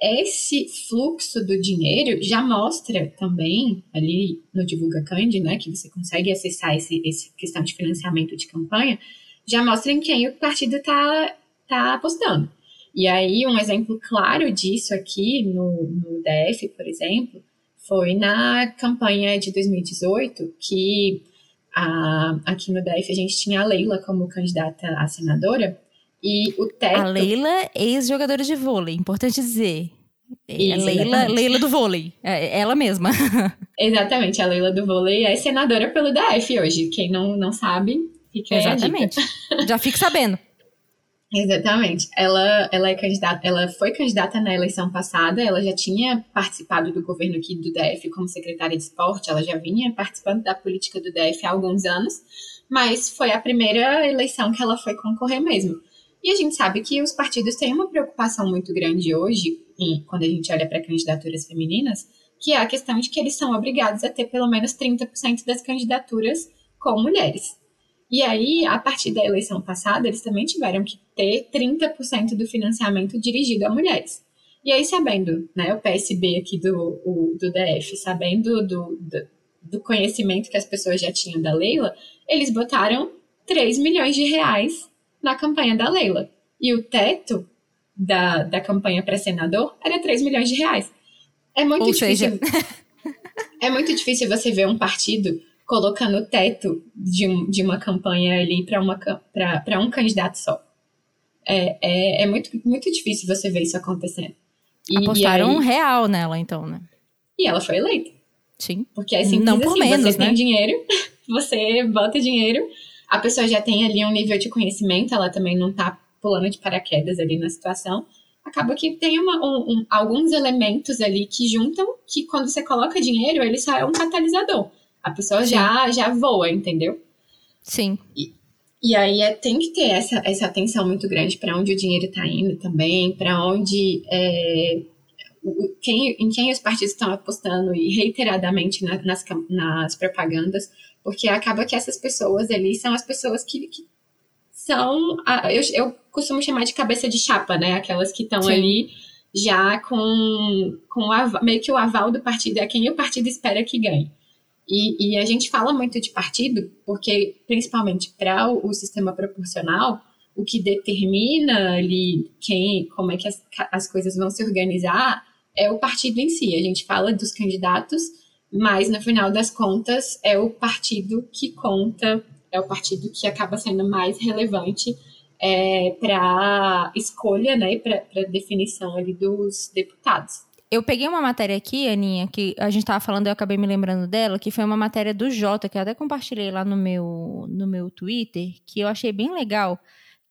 Speaker 2: esse fluxo do dinheiro já mostra também ali no Divulga Cand, né, que você consegue acessar esse, esse questão de financiamento de campanha, já mostra em quem o partido está tá apostando. E aí, um exemplo claro disso aqui no, no DF, por exemplo, foi na campanha de 2018, que a, aqui no DF a gente tinha a Leila como candidata a senadora, e o teto...
Speaker 1: A Leila, ex-jogadora de vôlei, importante dizer. Isso, a Leila, Leila do vôlei, é ela mesma. <laughs>
Speaker 2: exatamente, a Leila do vôlei é senadora pelo DF hoje. Quem não, não sabe, fica
Speaker 1: Exatamente. Já fique sabendo. <laughs>
Speaker 2: Exatamente. Ela, ela é candidata, ela foi candidata na eleição passada, ela já tinha participado do governo aqui do DF como secretária de esporte, ela já vinha participando da política do DF há alguns anos, mas foi a primeira eleição que ela foi concorrer mesmo. E a gente sabe que os partidos têm uma preocupação muito grande hoje, quando a gente olha para candidaturas femininas, que é a questão de que eles são obrigados a ter pelo menos 30% das candidaturas com mulheres. E aí, a partir da eleição passada, eles também tiveram que ter 30% do financiamento dirigido a mulheres. E aí, sabendo, né, o PSB aqui do, o, do DF, sabendo do, do, do conhecimento que as pessoas já tinham da Leila, eles botaram 3 milhões de reais na campanha da Leila. E o teto da, da campanha para senador era 3 milhões de reais. É muito
Speaker 1: Ou
Speaker 2: difícil.
Speaker 1: Seja... <laughs>
Speaker 2: é muito difícil você ver um partido colocando o teto de, de uma campanha ali para um candidato só. É, é, é, muito, muito difícil você ver isso acontecendo.
Speaker 1: E, Apostaram e aí, real nela, então, né?
Speaker 2: E ela foi eleita.
Speaker 1: Sim.
Speaker 2: Porque é simples Não assim, por menos, você né? tem dinheiro, <laughs> você bota dinheiro, a pessoa já tem ali um nível de conhecimento, ela também não tá pulando de paraquedas ali na situação. Acaba que tem uma, um, um, alguns elementos ali que juntam que quando você coloca dinheiro, ele só é um catalisador. A pessoa já, já voa, entendeu?
Speaker 1: Sim.
Speaker 2: E, e aí é, tem que ter essa, essa atenção muito grande para onde o dinheiro está indo também, para onde é, quem, em quem os partidos estão apostando e reiteradamente na, nas, nas propagandas, porque acaba que essas pessoas ali são as pessoas que, que são, a, eu, eu costumo chamar de cabeça de chapa, né? Aquelas que estão ali já com, com meio que o aval do partido, é quem o partido espera que ganhe. E, e a gente fala muito de partido, porque, principalmente para o, o, sistema proporcional, o que determina ali quem, como é que as, as coisas vão se organizar é o partido em si. A gente fala dos candidatos, mas no final das contas é o partido que conta, é o partido que acaba sendo mais relevante é, para escolha, né, para definição ali dos deputados.
Speaker 1: Eu peguei uma matéria aqui, Aninha, que a gente estava falando, eu acabei me lembrando dela, que foi uma matéria do Jota, que eu até compartilhei lá no meu, no meu Twitter, que eu achei bem legal,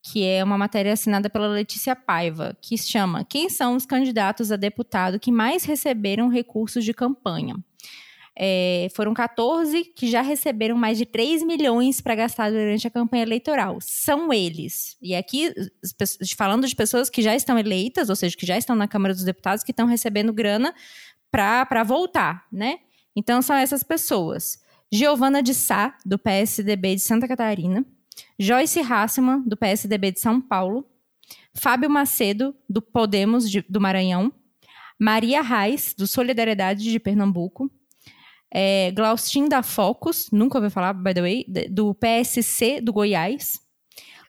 Speaker 1: que é uma matéria assinada pela Letícia Paiva, que se chama Quem são os candidatos a deputado que mais receberam recursos de campanha? É, foram 14 que já receberam mais de 3 milhões para gastar durante a campanha eleitoral. São eles. E aqui, falando de pessoas que já estão eleitas, ou seja, que já estão na Câmara dos Deputados, que estão recebendo grana para voltar, né? Então, são essas pessoas. Giovana de Sá, do PSDB de Santa Catarina. Joyce Hassman, do PSDB de São Paulo. Fábio Macedo, do Podemos de, do Maranhão. Maria Reis, do Solidariedade de Pernambuco é, Glaustin da Focus, nunca ouviu falar, by the way, do PSC do Goiás.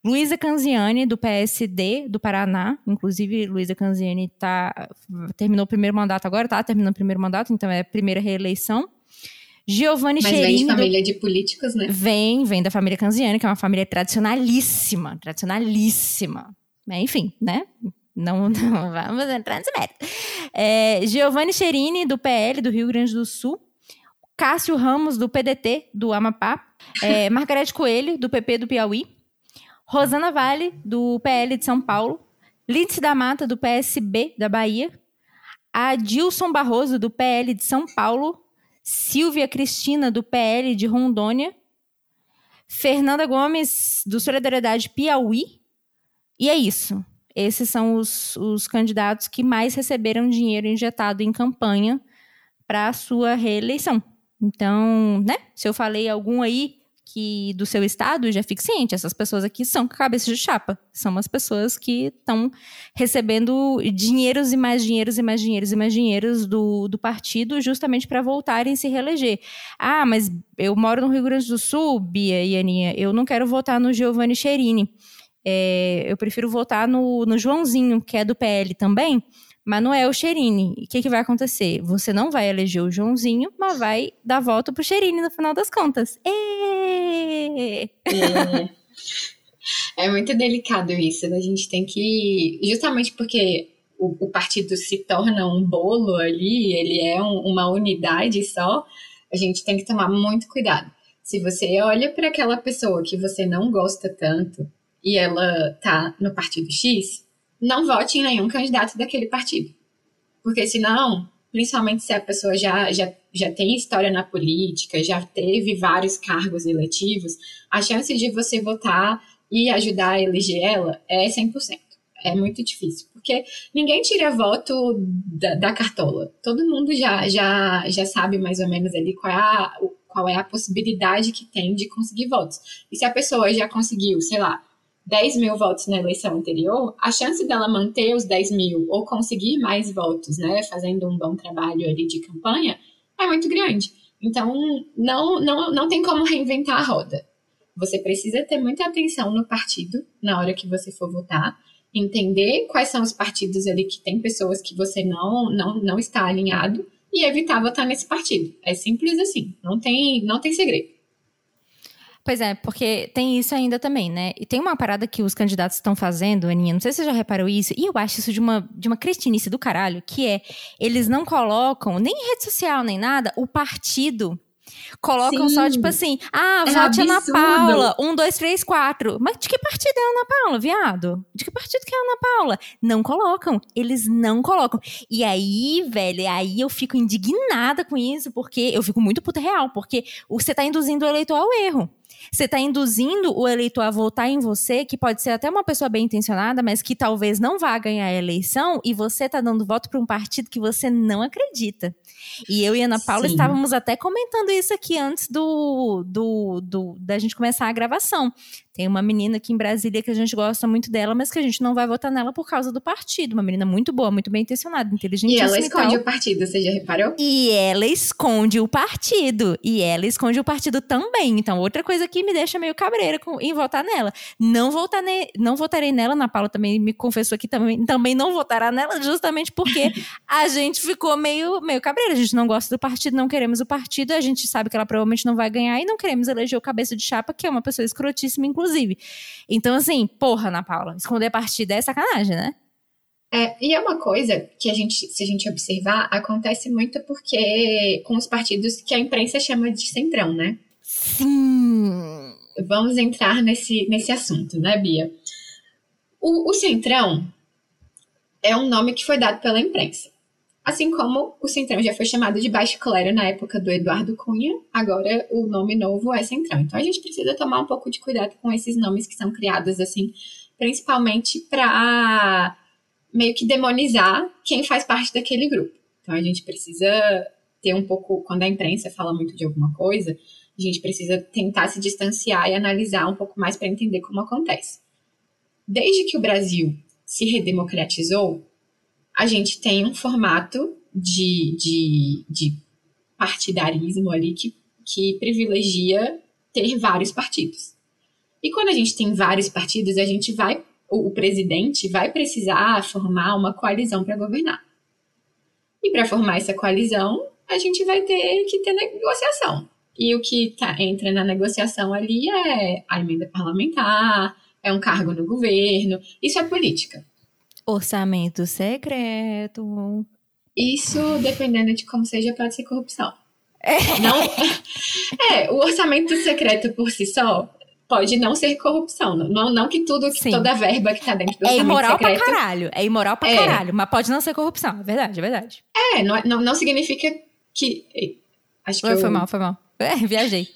Speaker 1: Luísa Canziani, do PSD do Paraná. Inclusive, Luísa Canziani tá, terminou o primeiro mandato agora, tá terminando o primeiro mandato, então é a primeira reeleição. Giovanni Mas
Speaker 2: vem de família de políticos, né?
Speaker 1: Vem, vem da família Canziani, que é uma família tradicionalíssima, tradicionalíssima. Enfim, né? Não, <laughs> não vamos entrar nesse mérito. É, Giovanni Cherini, do PL do Rio Grande do Sul. Cássio Ramos, do PDT, do Amapá. É, <laughs> Margarete Coelho, do PP do Piauí. Rosana Vale, do PL de São Paulo. Lindsay da Mata, do PSB da Bahia. Adilson Barroso, do PL de São Paulo. Silvia Cristina, do PL de Rondônia. Fernanda Gomes, do Solidariedade Piauí. E é isso. Esses são os, os candidatos que mais receberam dinheiro injetado em campanha para a sua reeleição. Então, né? Se eu falei algum aí que do seu estado, já fique ciente, essas pessoas aqui são cabeças de chapa. São as pessoas que estão recebendo dinheiros e mais dinheiros e mais dinheiros e mais dinheiros do, do partido justamente para voltarem se reeleger. Ah, mas eu moro no Rio Grande do Sul, Bia e Aninha, eu não quero votar no Giovanni Cherini. É, eu prefiro votar no, no Joãozinho, que é do PL também, o Cherini. O que, que vai acontecer? Você não vai eleger o Joãozinho, mas vai dar voto pro Cherini no final das contas. É.
Speaker 2: é muito delicado isso. A gente tem que. Justamente porque o, o partido se torna um bolo ali, ele é um, uma unidade só, a gente tem que tomar muito cuidado. Se você olha para aquela pessoa que você não gosta tanto e ela tá no partido X, não vote em nenhum candidato daquele partido. Porque senão, principalmente se a pessoa já, já, já tem história na política, já teve vários cargos eletivos, a chance de você votar e ajudar a eleger ela é 100%. É muito difícil, porque ninguém tira voto da, da cartola. Todo mundo já, já, já sabe mais ou menos ali qual é, a, qual é a possibilidade que tem de conseguir votos. E se a pessoa já conseguiu, sei lá, 10 mil votos na eleição anterior, a chance dela manter os 10 mil ou conseguir mais votos, né, fazendo um bom trabalho ali de campanha, é muito grande. Então, não, não, não tem como reinventar a roda. Você precisa ter muita atenção no partido na hora que você for votar, entender quais são os partidos ali que tem pessoas que você não, não, não está alinhado e evitar votar nesse partido. É simples assim, não tem, não tem segredo.
Speaker 1: Pois é, porque tem isso ainda também, né? E tem uma parada que os candidatos estão fazendo, Aninha, não sei se você já reparou isso, e eu acho isso de uma, de uma cretinice do caralho, que é, eles não colocam, nem em rede social, nem nada, o partido Colocam Sim. só, tipo assim, ah, é vote Ana Paula, um, dois, três, quatro. Mas de que partido é Ana Paula, viado? De que partido que é Ana Paula? Não colocam. Eles não colocam. E aí, velho, aí eu fico indignada com isso, porque eu fico muito puta real, porque você tá induzindo o eleitor ao erro. Você está induzindo o eleitor a votar em você, que pode ser até uma pessoa bem intencionada, mas que talvez não vá ganhar a eleição, e você está dando voto para um partido que você não acredita. E eu e Ana Paula Sim. estávamos até comentando isso aqui antes do, do, do, da gente começar a gravação. Tem uma menina aqui em Brasília que a gente gosta muito dela, mas que a gente não vai votar nela por causa do partido. Uma menina muito boa, muito bem intencionada, inteligente.
Speaker 2: E ela esconde o partido, você já reparou?
Speaker 1: E ela esconde o partido. E ela esconde o partido também. Então, outra coisa que me deixa meio cabreira com, em votar nela. Não, votar ne, não votarei nela, Ana Paula também me confessou que também, também não votará nela, justamente porque <laughs> a gente ficou meio, meio cabreira. A gente não gosta do partido, não queremos o partido, a gente sabe que ela provavelmente não vai ganhar e não queremos eleger o cabeça de chapa, que é uma pessoa escrotíssima, inclusive inclusive. Então, assim, porra, Ana Paula, esconder a partida é sacanagem, né?
Speaker 2: É, e é uma coisa que a gente, se a gente observar, acontece muito porque com os partidos que a imprensa chama de centrão, né?
Speaker 1: Sim.
Speaker 2: Vamos entrar nesse, nesse assunto, né, Bia? O, o centrão é um nome que foi dado pela imprensa. Assim como o Centrão já foi chamado de Baixo Clero na época do Eduardo Cunha, agora o nome novo é Centrão. Então a gente precisa tomar um pouco de cuidado com esses nomes que são criados assim, principalmente para meio que demonizar quem faz parte daquele grupo. Então a gente precisa ter um pouco, quando a imprensa fala muito de alguma coisa, a gente precisa tentar se distanciar e analisar um pouco mais para entender como acontece. Desde que o Brasil se redemocratizou, a gente tem um formato de, de, de partidarismo ali que, que privilegia ter vários partidos. E quando a gente tem vários partidos, a gente vai, o, presidente vai precisar formar uma coalizão para governar. E para formar essa coalizão, a gente vai ter que ter negociação. E o que tá, entra na negociação ali é a emenda parlamentar, é um cargo no governo, isso é política.
Speaker 1: Orçamento secreto.
Speaker 2: Isso, dependendo de como seja, pode ser corrupção. É. Não, <laughs> é, o orçamento secreto por si só pode não ser corrupção. Não, não que tudo, que toda verba que tá dentro do é orçamento
Speaker 1: imoral
Speaker 2: secreto...
Speaker 1: pra caralho. É imoral pra é. caralho. Mas pode não ser corrupção. É verdade, é verdade.
Speaker 2: É, não, não, não significa que... Acho que
Speaker 1: foi,
Speaker 2: eu...
Speaker 1: foi mal, foi mal. É, viajei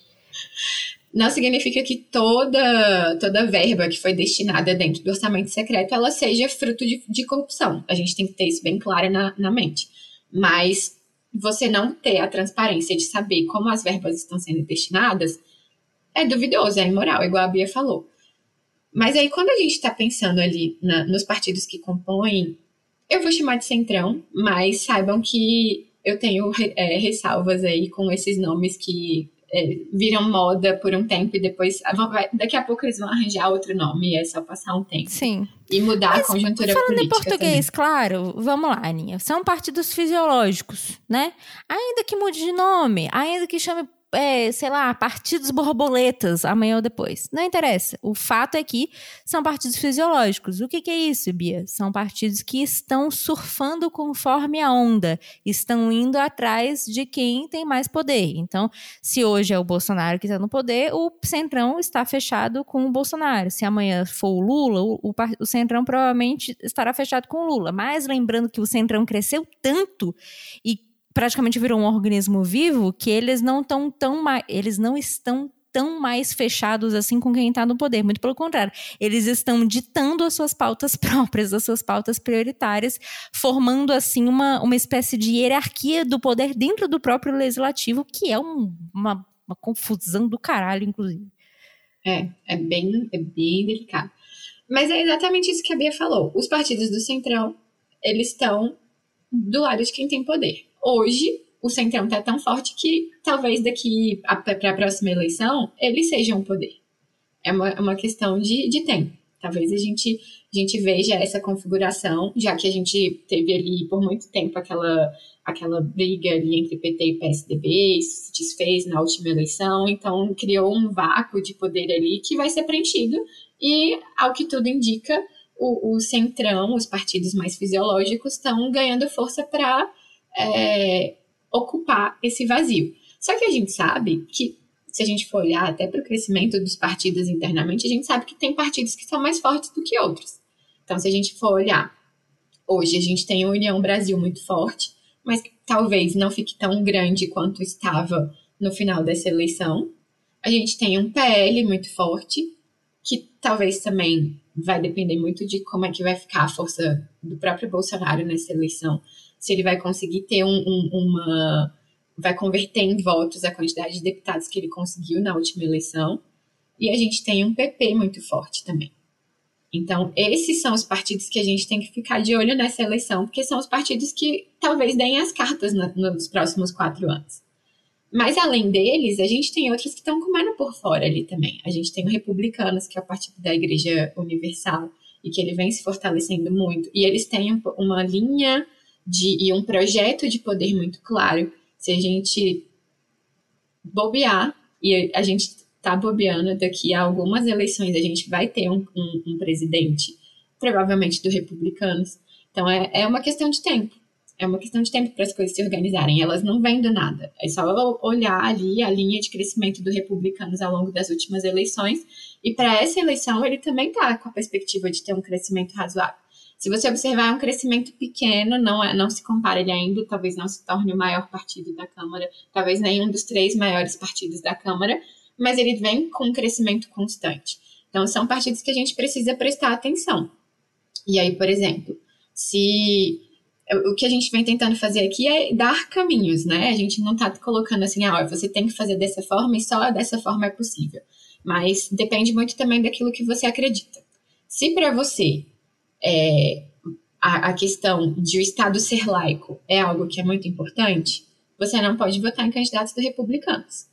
Speaker 2: não significa que toda, toda verba que foi destinada dentro do orçamento secreto ela seja fruto de, de corrupção. A gente tem que ter isso bem claro na, na mente. Mas você não ter a transparência de saber como as verbas estão sendo destinadas é duvidoso, é imoral, igual a Bia falou. Mas aí, quando a gente está pensando ali na, nos partidos que compõem, eu vou chamar de centrão, mas saibam que eu tenho é, ressalvas aí com esses nomes que viram moda por um tempo e depois vai, daqui a pouco eles vão arranjar outro nome, é só passar um tempo.
Speaker 1: Sim.
Speaker 2: E mudar Mas, a conjuntura falando política.
Speaker 1: Falando em português,
Speaker 2: também.
Speaker 1: claro, vamos lá, Aninha. São partidos fisiológicos, né? Ainda que mude de nome, ainda que chame é, sei lá, partidos borboletas amanhã ou depois. Não interessa. O fato é que são partidos fisiológicos. O que, que, é isso, Bia? São partidos que estão surfando conforme a onda, estão indo atrás de quem tem mais poder. Então, se hoje é o Bolsonaro que está no poder, o Centrão está fechado com o Bolsonaro. Se amanhã for o Lula, o, o, o Centrão provavelmente estará fechado com o Lula. Mas lembrando que o Centrão cresceu tanto e praticamente virou um organismo vivo que eles não estão tão mais, eles não estão tão mais fechados assim com quem está no poder. Muito pelo contrário, eles estão ditando as suas pautas <laughs> próprias, as suas pautas prioritárias, formando assim uma, uma espécie de hierarquia do poder dentro do próprio legislativo, que é um, uma, uma confusão do caralho, inclusive.
Speaker 2: É, é bem, é bem delicado. Mas é exatamente isso que a Bia falou. Os partidos do Centrão, eles estão do lado de quem tem poder hoje o Centrão está tão forte que talvez daqui para a próxima eleição ele seja um poder. É uma, é uma questão de, de tempo, Talvez a gente, a gente veja essa configuração, já que a gente teve ali por muito tempo aquela, aquela briga ali entre PT e PSDB, isso se desfez na última eleição, então criou um vácuo de poder ali que vai ser preenchido, e ao que tudo indica, o, o centrão, os partidos mais fisiológicos, estão ganhando força para é, ocupar esse vazio. Só que a gente sabe que se a gente for olhar até para o crescimento dos partidos internamente, a gente sabe que tem partidos que são mais fortes do que outros. Então, se a gente for olhar, hoje a gente tem a União Brasil muito forte, mas talvez não fique tão grande quanto estava no final dessa eleição. A gente tem um PL muito forte, que talvez também vai depender muito de como é que vai ficar a força do próprio Bolsonaro nessa eleição. Se ele vai conseguir ter um, um, uma vai converter em votos a quantidade de deputados que ele conseguiu na última eleição. E a gente tem um PP muito forte também. Então, esses são os partidos que a gente tem que ficar de olho nessa eleição, porque são os partidos que talvez deem as cartas no, nos próximos quatro anos. Mas, além deles, a gente tem outros que estão comendo por fora ali também. A gente tem o Republicanos, que é o partido da Igreja Universal, e que ele vem se fortalecendo muito. E eles têm uma linha de, e um projeto de poder muito claro se a gente bobear, e a gente tá bobeando daqui a algumas eleições, a gente vai ter um, um, um presidente, provavelmente do republicanos. Então é, é uma questão de tempo. É uma questão de tempo para as coisas se organizarem. Elas não vêm do nada. É só olhar ali a linha de crescimento do republicanos ao longo das últimas eleições. E para essa eleição, ele também está com a perspectiva de ter um crescimento razoável. Se você observar, é um crescimento pequeno, não, é, não se compara ele ainda, talvez não se torne o maior partido da Câmara, talvez nenhum dos três maiores partidos da Câmara, mas ele vem com um crescimento constante. Então, são partidos que a gente precisa prestar atenção. E aí, por exemplo, se o que a gente vem tentando fazer aqui é dar caminhos, né? A gente não está colocando assim, ah, você tem que fazer dessa forma e só dessa forma é possível. Mas depende muito também daquilo que você acredita. Se para você é, a, a questão de o Estado ser laico é algo que é muito importante, você não pode votar em candidatos do republicanos.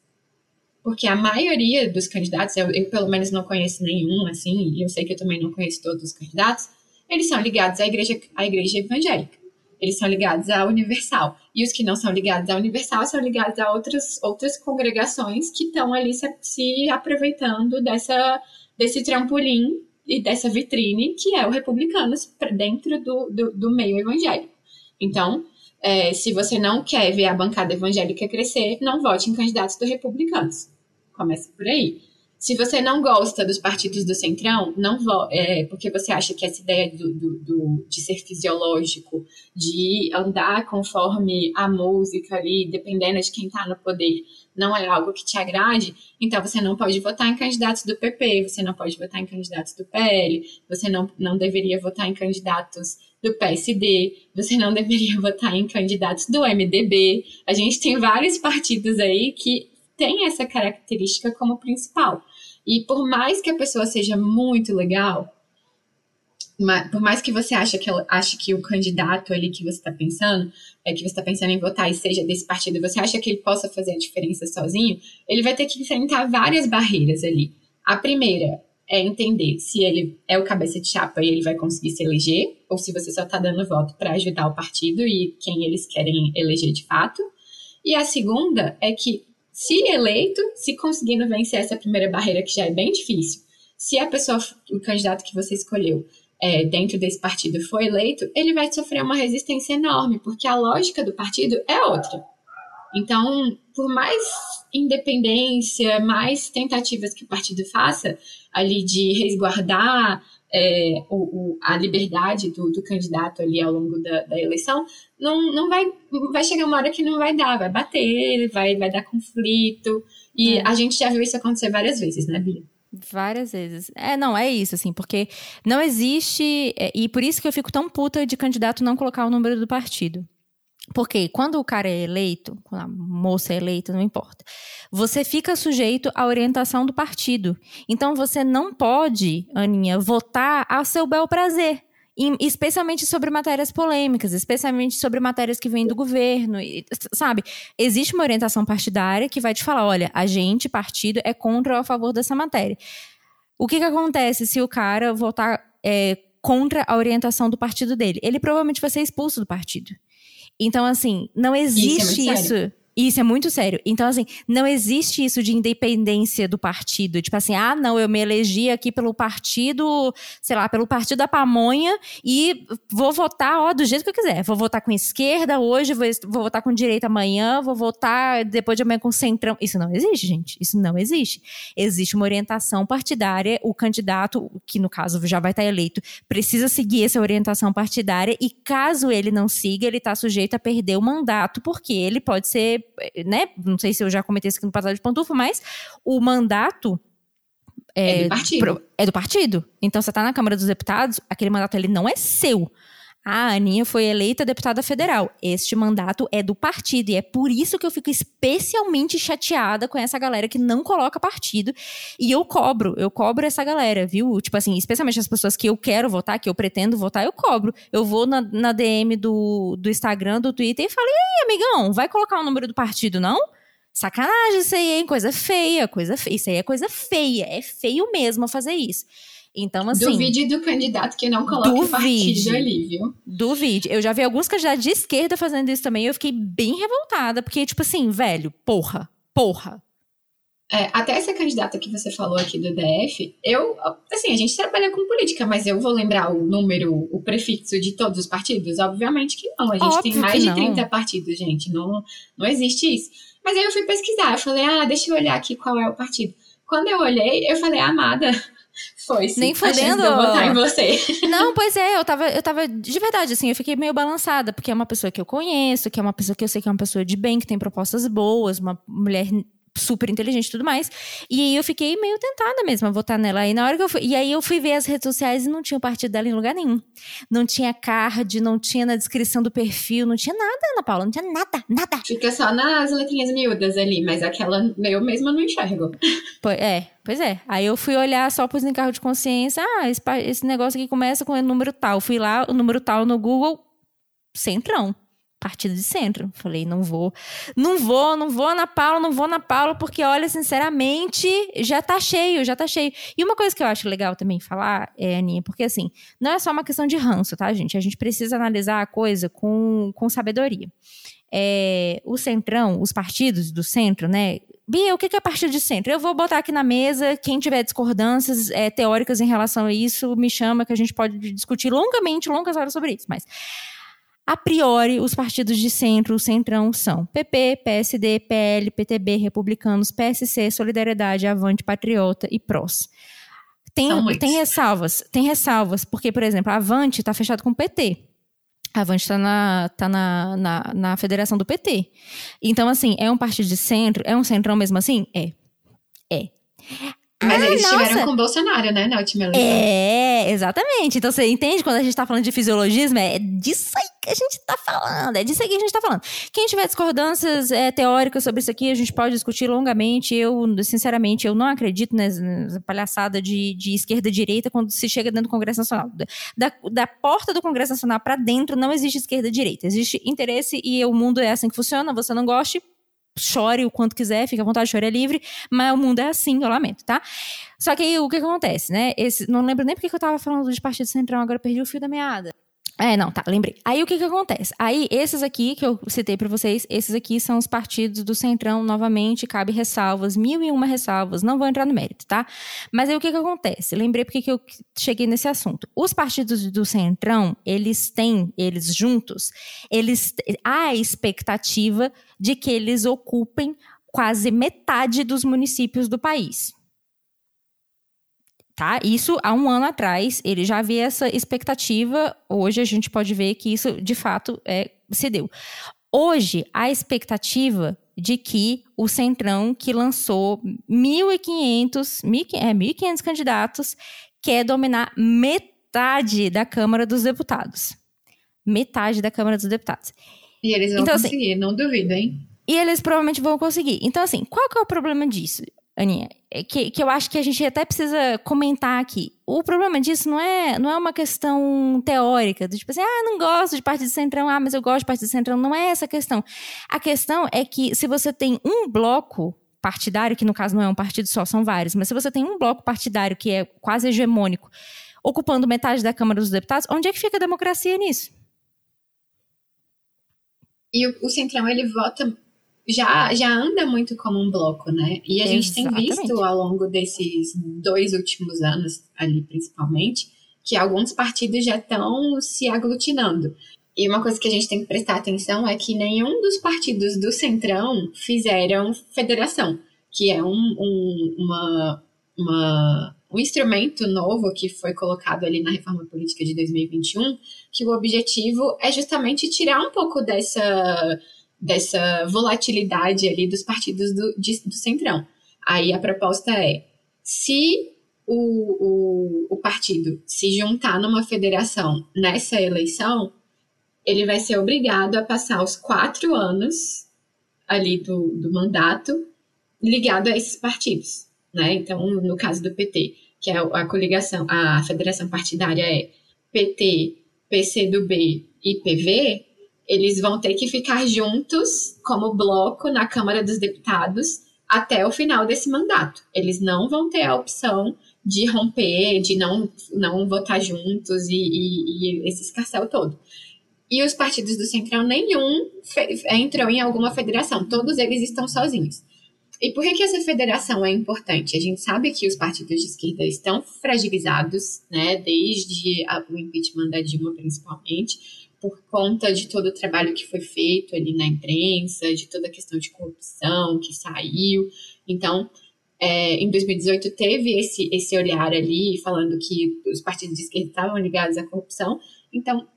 Speaker 2: Porque a maioria dos candidatos, eu, eu, pelo menos não conheço nenhum, assim, e eu sei que eu também não conheço todos os candidatos, eles são ligados à igreja, à igreja evangélica. Eles são ligados à Universal. E os que não são ligados à Universal são ligados a outras, outras congregações que estão ali se, se aproveitando dessa, desse trampolim e dessa vitrine que é o republicanos dentro do, do, do meio evangélico. Então, é, se você não quer ver a bancada evangélica crescer, não vote em candidatos do republicanos. Começa por aí. Se você não gosta dos partidos do Centrão, não é, porque você acha que essa ideia do, do, do, de ser fisiológico, de andar conforme a música ali, dependendo de quem está no poder, não é algo que te agrade, então você não pode votar em candidatos do PP, você não pode votar em candidatos do PL, você não, não deveria votar em candidatos do PSD, você não deveria <laughs> votar em candidatos do MDB. A gente tem vários partidos aí que têm essa característica como principal. E por mais que a pessoa seja muito legal, por mais que você ache que, ache que o candidato ali que você está pensando, é que você está pensando em votar e seja desse partido, você acha que ele possa fazer a diferença sozinho, ele vai ter que enfrentar várias barreiras ali. A primeira é entender se ele é o cabeça de chapa e ele vai conseguir se eleger, ou se você só está dando voto para ajudar o partido e quem eles querem eleger de fato. E a segunda é que, se eleito, se conseguindo vencer essa primeira barreira, que já é bem difícil, se a pessoa, o candidato que você escolheu, é, dentro desse partido for eleito, ele vai sofrer uma resistência enorme, porque a lógica do partido é outra. Então, por mais independência, mais tentativas que o partido faça ali de resguardar é, o, o, a liberdade do, do, candidato ali ao longo da, da, eleição, não, não vai, vai chegar uma hora que não vai dar, vai bater, vai, vai dar conflito. E é. a gente já viu isso acontecer várias vezes, né, Bia?
Speaker 1: Várias vezes. É, não, é isso, assim, porque não existe. É, e por isso que eu fico tão puta de candidato não colocar o número do partido. Porque quando o cara é eleito, quando a moça é eleita, não importa, você fica sujeito à orientação do partido. Então você não pode, Aninha, votar a seu bel prazer especialmente sobre matérias polêmicas, especialmente sobre matérias que vêm do governo, sabe? Existe uma orientação partidária que vai te falar, olha, a gente, partido, é contra ou a favor dessa matéria. O que, que acontece se o cara votar é, contra a orientação do partido dele? Ele provavelmente vai ser expulso do partido. Então, assim, não existe isso. É isso isso é muito sério. Então, assim, não existe isso de independência do partido. Tipo assim, ah, não, eu me elegi aqui pelo partido, sei lá, pelo partido da pamonha e vou votar, ó, do jeito que eu quiser. Vou votar com esquerda hoje, vou, vou votar com direita amanhã, vou votar depois de amanhã com centrão. Isso não existe, gente. Isso não existe. Existe uma orientação partidária. O candidato, que no caso já vai estar eleito, precisa seguir essa orientação partidária e caso ele não siga, ele está sujeito a perder o mandato, porque ele pode ser né? Não sei se eu já comentei isso aqui no passado de pantufa, mas o mandato
Speaker 2: é, é, do partido.
Speaker 1: É do partido. Então, você está na Câmara dos Deputados, aquele mandato ele não é seu. A Aninha foi eleita deputada federal. Este mandato é do partido. E é por isso que eu fico especialmente chateada com essa galera que não coloca partido. E eu cobro, eu cobro essa galera, viu? Tipo assim, especialmente as pessoas que eu quero votar, que eu pretendo votar, eu cobro. Eu vou na, na DM do, do Instagram, do Twitter e falo: e aí, amigão, vai colocar o número do partido, não? Sacanagem isso aí, hein? Coisa feia, coisa feia. Isso aí é coisa feia. É feio mesmo fazer isso. Então, assim.
Speaker 2: Duvide do candidato que não coloca duvide, partido ali, viu?
Speaker 1: Duvide. Eu já vi alguns candidatos de esquerda fazendo isso também e eu fiquei bem revoltada, porque, tipo assim, velho, porra, porra.
Speaker 2: É, até essa candidata que você falou aqui do DF, eu, assim, a gente trabalha com política, mas eu vou lembrar o número, o prefixo de todos os partidos? Obviamente que não. A gente Óbvio tem mais de 30 partidos, gente. Não, não existe isso. Mas aí eu fui pesquisar, eu falei, ah, deixa eu olhar aqui qual é o partido. Quando eu olhei, eu falei, amada, foi, sim.
Speaker 1: Nem fodendo.
Speaker 2: Eu votar em você. <laughs>
Speaker 1: Não, pois é, eu tava, eu tava, de verdade, assim, eu fiquei meio balançada, porque é uma pessoa que eu conheço, que é uma pessoa que eu sei que é uma pessoa de bem, que tem propostas boas, uma mulher super inteligente e tudo mais. E aí eu fiquei meio tentada mesmo a votar nela. E na hora que eu fui, e aí eu fui ver as redes sociais e não tinha o partido dela em lugar nenhum. Não tinha card, não tinha na descrição do perfil, não tinha nada, Ana Paula, não tinha nada, nada.
Speaker 2: Fica só nas letrinhas miúdas ali, mas aquela eu mesma não enxergo.
Speaker 1: Pois é, pois é. Aí eu fui olhar só pus em carro de consciência, ah, esse, esse negócio aqui começa com o número tal. Fui lá, o número tal no Google, centrão partido de centro. Falei, não vou, não vou, não vou na Paula, não vou na Paula, porque olha, sinceramente, já tá cheio, já tá cheio. E uma coisa que eu acho legal também falar, é, Aninha, porque assim, não é só uma questão de ranço, tá, gente? A gente precisa analisar a coisa com, com sabedoria. É, o centrão, os partidos do centro, né? Bia, o que é partido de centro? Eu vou botar aqui na mesa, quem tiver discordâncias é, teóricas em relação a isso, me chama que a gente pode discutir longamente, longas horas sobre isso. Mas a priori, os partidos de centro, o centrão, são PP, PSD, PL, PTB, Republicanos, PSC, Solidariedade, Avante, Patriota e PROS. Tem, tem ressalvas, tem ressalvas, porque, por exemplo, a Avante está fechado com o PT. A Avante está na, tá na, na, na federação do PT. Então, assim, é um partido de centro? É um centrão mesmo assim? É. É.
Speaker 2: Mas ah, eles nossa. estiveram com o Bolsonaro, né, na última eleição.
Speaker 1: É, exatamente. Então você entende quando a gente tá falando de fisiologismo? É disso aí que a gente tá falando. É disso aí que a gente tá falando. Quem tiver discordâncias é, teóricas sobre isso aqui, a gente pode discutir longamente. Eu, sinceramente, eu não acredito nessa palhaçada de, de esquerda e direita quando se chega dentro do Congresso Nacional. Da, da porta do Congresso Nacional para dentro não existe esquerda e direita. Existe interesse e o mundo é assim que funciona. Você não goste, chore o quanto quiser, fica à vontade, chore é livre, mas o mundo é assim, eu lamento, tá? Só que aí o que acontece, né? Esse, não lembro nem porque que eu tava falando de Partido Central, agora perdi o fio da meada. É, não, tá, lembrei. Aí o que que acontece? Aí esses aqui que eu citei para vocês, esses aqui são os partidos do Centrão, novamente, cabe ressalvas, mil e uma ressalvas, não vou entrar no mérito, tá? Mas aí o que que acontece? Lembrei porque que eu cheguei nesse assunto. Os partidos do Centrão, eles têm, eles juntos, eles, há a expectativa de que eles ocupem quase metade dos municípios do país tá? Isso há um ano atrás, ele já havia essa expectativa, hoje a gente pode ver que isso de fato é, se deu. Hoje, a expectativa de que o Centrão, que lançou 1.500, 1.500 candidatos, quer dominar metade da Câmara dos Deputados. Metade da Câmara dos Deputados.
Speaker 2: E eles vão então, assim, conseguir, assim, não duvido, hein?
Speaker 1: E eles provavelmente vão conseguir. Então, assim, qual que é o problema disso? Aninha, é que, que eu acho que a gente até precisa comentar aqui. O problema disso não é, não é uma questão teórica, do tipo assim, ah, não gosto de Partido Centrão, ah, mas eu gosto de Partido Centrão. Não é essa a questão. A questão é que se você tem um bloco partidário, que no caso não é um partido só, são vários, mas se você tem um bloco partidário que é quase hegemônico, ocupando metade da Câmara dos Deputados, onde é que fica a democracia nisso?
Speaker 2: E o, o Centrão, ele vota, já, já anda muito como um bloco, né? E a Exatamente. gente tem visto ao longo desses dois últimos anos, ali principalmente, que alguns partidos já estão se aglutinando. E uma coisa que a gente tem que prestar atenção é que nenhum dos partidos do Centrão fizeram federação, que é um, um, uma, uma, um instrumento novo que foi colocado ali na reforma política de 2021, que o objetivo é justamente tirar um pouco dessa, dessa volatilidade ali dos partidos do, de, do Centrão. Aí a proposta é, se o, o, o partido se juntar numa federação nessa eleição, ele vai ser obrigado a passar os quatro anos ali do, do mandato ligado a esses partidos, né? Então, no caso do PT, que é a coligação, a federação partidária é PT, PCdoB e PV, eles vão ter que ficar juntos como bloco na Câmara dos Deputados até o final desse mandato. Eles não vão ter a opção de romper, de não, não votar juntos e, e, e esse escarcel todo. E os partidos do Centrão, nenhum entrou em alguma federação, todos eles estão sozinhos. E por que, que essa federação é importante? A gente sabe que os partidos de esquerda estão fragilizados, né, desde a, o impeachment da Dilma, principalmente, por conta de todo o trabalho que foi feito ali na imprensa, de toda a questão de corrupção que saiu. Então, é, em 2018 teve esse, esse olhar ali, falando que os partidos de esquerda estavam ligados à corrupção. Então,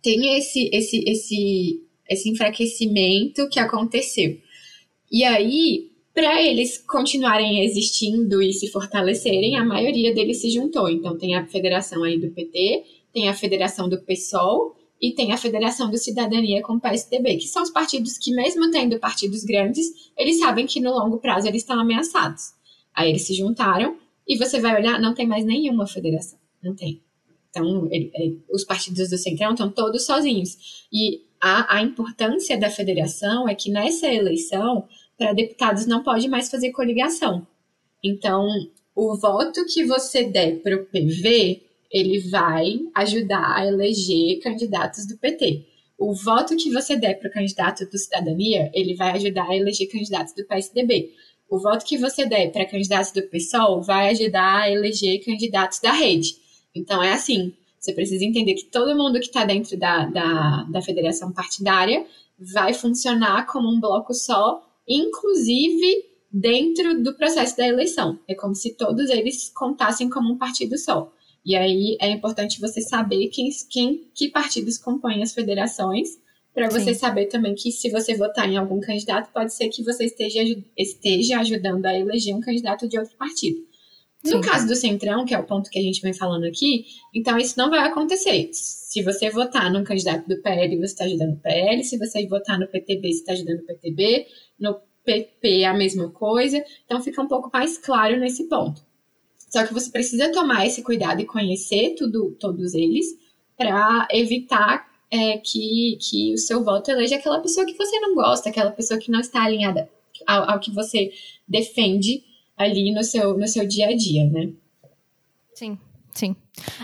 Speaker 2: tem esse, esse, esse, esse enfraquecimento que aconteceu. E aí, para eles continuarem existindo e se fortalecerem, a maioria deles se juntou. Então, tem a federação aí do PT, tem a federação do PSOL e tem a Federação do Cidadania com o PSDB, que são os partidos que, mesmo tendo partidos grandes, eles sabem que no longo prazo eles estão ameaçados. Aí eles se juntaram e você vai olhar, não tem mais nenhuma federação. Não tem. Então, ele, ele, os partidos do Centrão estão todos sozinhos. E a, a importância da federação é que nessa eleição, para deputados não pode mais fazer coligação. Então, o voto que você der para o PV, ele vai ajudar a eleger candidatos do PT. O voto que você der para o candidato do Cidadania, ele vai ajudar a eleger candidatos do PSDB. O voto que você der para candidatos do PSOL vai ajudar a eleger candidatos da rede. Então, é assim: você precisa entender que todo mundo que está dentro da, da, da federação partidária vai funcionar como um bloco só, inclusive dentro do processo da eleição. É como se todos eles contassem como um partido só. E aí é importante você saber quem, quem que partidos compõem as federações, para você Sim. saber também que se você votar em algum candidato, pode ser que você esteja, esteja ajudando a eleger um candidato de outro partido. No Sim. caso do Centrão, que é o ponto que a gente vem falando aqui, então isso não vai acontecer. Se você votar num candidato do PL, você está ajudando o PL. Se você votar no PTB, você está ajudando o PTB. No PP, a mesma coisa. Então fica um pouco mais claro nesse ponto. Só que você precisa tomar esse cuidado e conhecer tudo, todos eles para evitar é, que, que o seu voto eleja aquela pessoa que você não gosta, aquela pessoa que não está alinhada ao, ao que você defende ali no seu, no seu dia a dia, né?
Speaker 1: Sim, sim.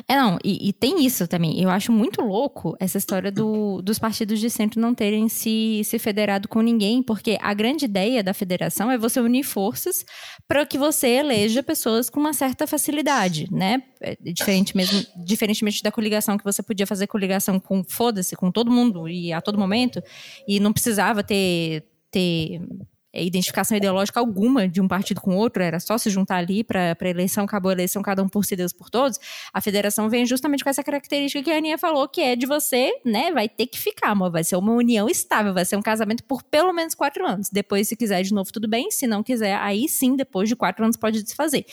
Speaker 1: É, não, e, e, tem isso também. Eu acho muito louco essa história do, dos partidos de centro não terem se, se federado com ninguém, porque a grande ideia da federação é você unir forças para que você eleja pessoas com uma certa facilidade, né? É diferente mesmo, diferentemente da coligação, que você podia fazer coligação com foda-se, com todo mundo e a todo momento, e não precisava ter ter é, identificação ideológica alguma de um partido com outro, era só se juntar ali para a eleição, acabou a eleição, cada um por si, Deus por todos. A federação vem justamente com essa característica que a Aninha falou, que é de você, né, vai ter que ficar, amor, vai ser uma união estável, vai ser um casamento por pelo menos quatro anos. Depois, se quiser de novo, tudo bem, se não quiser, aí sim, depois de quatro anos pode desfazer.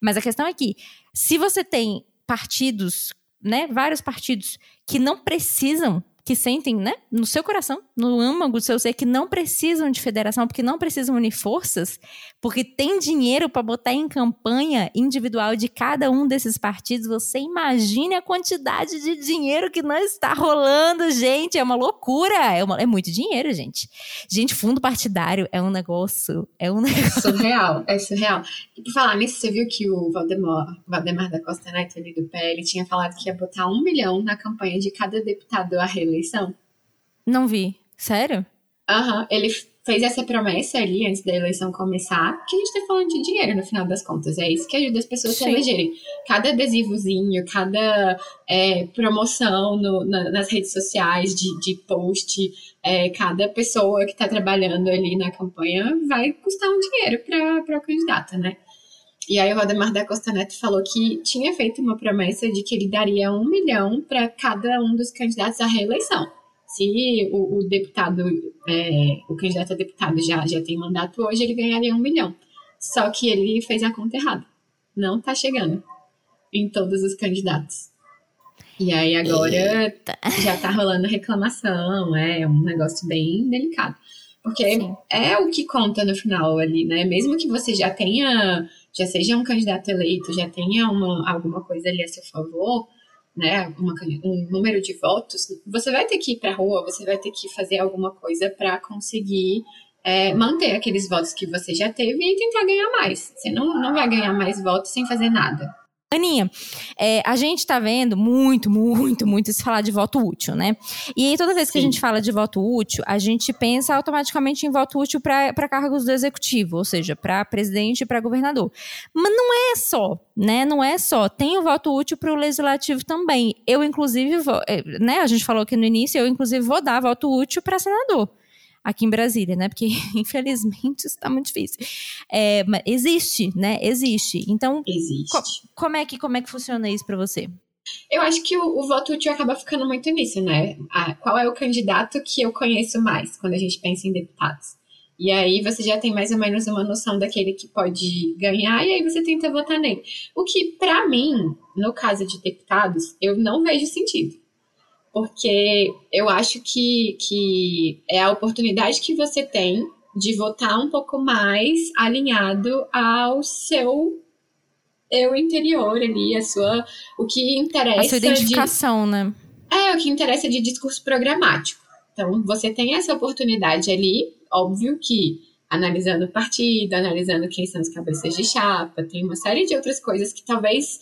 Speaker 1: Mas a questão é que, se você tem partidos né, vários partidos que não precisam que sentem, né, no seu coração, no âmago do seu ser, que não precisam de federação, porque não precisam unir forças, porque tem dinheiro para botar em campanha individual de cada um desses partidos. Você imagine a quantidade de dinheiro que não está rolando, gente. É uma loucura. É, uma, é muito dinheiro, gente. Gente, fundo partidário é um negócio. É um <laughs> negócio.
Speaker 2: Surreal, é surreal. E por falar nisso, você viu que o Valdemar, Valdemar da Costa Neto ali do PL tinha falado que ia botar um milhão na campanha de cada deputado a reeleição?
Speaker 1: Não vi. Sério?
Speaker 2: Aham, uhum. ele fez essa promessa ali antes da eleição começar, que a gente tá falando de dinheiro no final das contas. É isso que ajuda as pessoas Sim. a se elegerem. Cada adesivozinho, cada é, promoção no, na, nas redes sociais de, de post, é, cada pessoa que tá trabalhando ali na campanha vai custar um dinheiro para o candidato, né? E aí o Valdemar da Costa Neto falou que tinha feito uma promessa de que ele daria um milhão para cada um dos candidatos à reeleição. Se o, o deputado, é, o candidato a deputado já, já tem mandato hoje, ele ganharia um milhão. Só que ele fez a conta errada. Não está chegando em todos os candidatos. E aí agora Eita. já está rolando reclamação, é um negócio bem delicado. Porque Sim. é o que conta no final ali, né? Mesmo que você já tenha, já seja um candidato eleito, já tenha uma, alguma coisa ali a seu favor, né, uma, um número de votos, você vai ter que ir para a rua, você vai ter que fazer alguma coisa para conseguir é, manter aqueles votos que você já teve e tentar ganhar mais. Você não, não vai ganhar mais votos sem fazer nada.
Speaker 1: Aninha, é, a gente tá vendo muito, muito, muito se falar de voto útil, né? E aí, toda vez Sim. que a gente fala de voto útil, a gente pensa automaticamente em voto útil para cargos do executivo, ou seja, para presidente e para governador. Mas não é só, né? Não é só. Tem o voto útil para o legislativo também. Eu, inclusive, vou, é, né? A gente falou aqui no início, eu, inclusive, vou dar voto útil para senador aqui em Brasília, né? Porque, <laughs> infelizmente, isso está muito difícil. É, mas existe, né? Existe. Então,
Speaker 2: existe.
Speaker 1: Co como, é que, como é que funciona isso para você?
Speaker 2: Eu acho que o, o, voto útil acaba ficando muito nisso, né? Ah, qual é o candidato que eu conheço mais quando a gente pensa em deputados? E aí você já tem mais ou menos uma noção daquele que pode ganhar, e aí você tenta votar nele. O que, para mim, no caso de deputados, eu não vejo sentido porque eu acho que, que é a oportunidade que você tem de votar um pouco mais alinhado ao seu eu interior ali, a sua o que interessa a
Speaker 1: sua identificação,
Speaker 2: de,
Speaker 1: né?
Speaker 2: É, o que interessa de discurso programático. Então, você tem essa oportunidade ali, óbvio que analisando o partido, analisando quem são os cabeças de chapa, tem uma série de outras coisas que talvez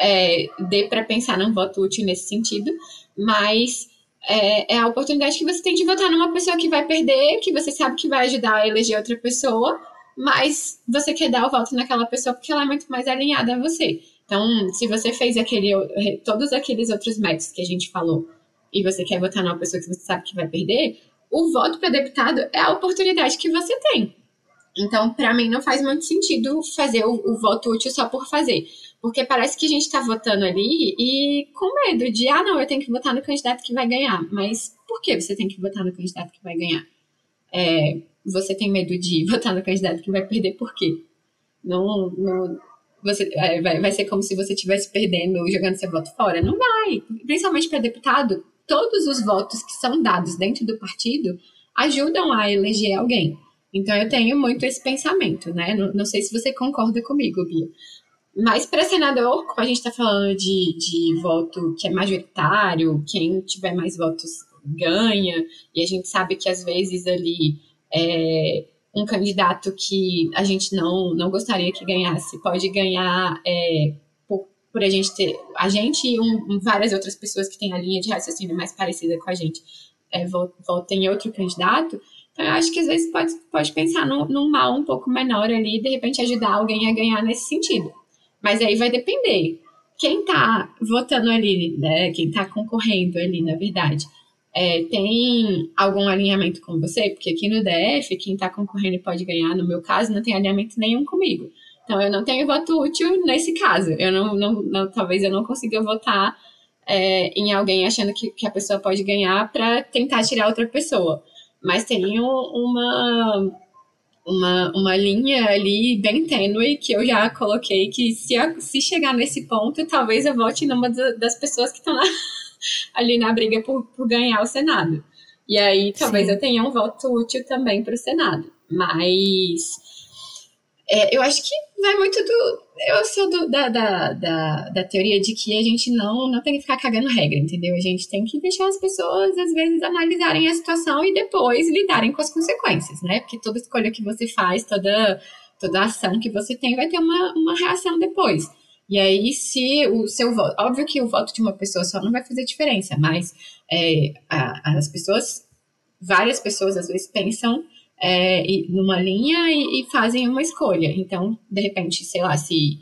Speaker 2: é, dê para pensar num voto útil nesse sentido, mas é, é, a oportunidade que você tem de votar numa pessoa que vai perder, que você sabe que vai ajudar a eleger outra pessoa, mas você quer dar o voto naquela pessoa porque ela é muito mais alinhada a você. Então, se você fez aquele, todos aqueles outros métodos que a gente falou e você quer votar numa pessoa que você sabe que vai perder, o voto para deputado é a oportunidade que você tem. Então, para mim, não faz muito sentido fazer o, o voto útil só por fazer. Porque parece que a gente está votando ali e com medo de, ah, não, eu tenho que votar no candidato que vai ganhar. Mas por que você tem que votar no candidato que vai ganhar? É, você tem medo de <laughs> votar no candidato que vai perder por quê? Não, não, você, é, vai, vai ser como se você estivesse perdendo, jogando seu voto fora. Não vai. Principalmente para deputado, todos os votos que são dados dentro do partido ajudam a eleger alguém. Então eu tenho muito esse pensamento, né? Não, não sei se você concorda comigo, Bia. Mas para senador, como a gente está falando de, de voto que é majoritário, quem tiver mais votos ganha, e a gente sabe que às vezes ali é, um candidato que a gente não, não gostaria que ganhasse pode ganhar é, por, por a gente ter. A gente e um, várias outras pessoas que têm a linha de raciocínio mais parecida com a gente é, votem em outro candidato. Então, eu acho que às vezes pode, pode pensar num, num mal um pouco menor ali e de repente ajudar alguém a ganhar nesse sentido. Mas aí vai depender. Quem está votando ali, né? Quem está concorrendo ali, na verdade, é, tem algum alinhamento com você? Porque aqui no DF, quem está concorrendo pode ganhar, no meu caso, não tem alinhamento nenhum comigo. Então, eu não tenho voto útil nesse caso. Eu não, não, não talvez eu não consiga votar é, em alguém achando que, que a pessoa pode ganhar para tentar tirar outra pessoa. Mas tem uma, uma, uma linha ali bem tênue que eu já coloquei que se, se chegar nesse ponto, talvez eu vote numa das pessoas que estão <laughs> ali na briga por, por ganhar o Senado. E aí talvez Sim. eu tenha um voto útil também para o Senado. Mas é, eu acho que vai muito do. Eu sou do, da, da, da, da, teoria de que a gente não, não tem que ficar cagando regra, entendeu? A gente tem que deixar as pessoas, às vezes, analisarem a situação e depois lidarem com as consequências, né? Porque toda escolha que você faz, toda, toda ação que você tem, vai ter uma, uma reação depois. E aí, se o seu voto. Óbvio que o voto de uma pessoa só não vai fazer diferença, mas é, a, as pessoas, várias pessoas às vezes pensam é, numa linha e, e, fazem uma escolha. Então, de repente, sei lá, se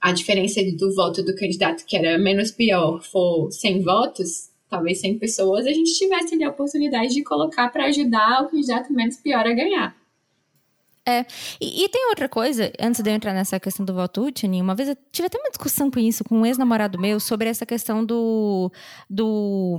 Speaker 2: a diferença do voto do candidato que era menos pior for 100 votos, talvez 100 pessoas, a gente tivesse ali a oportunidade de colocar para ajudar o candidato menos pior a ganhar.
Speaker 1: É, e, e, tem outra coisa, antes de eu entrar nessa questão do voto útil, uma vez eu tive até uma discussão com isso, com um ex-namorado meu, sobre essa questão do, do.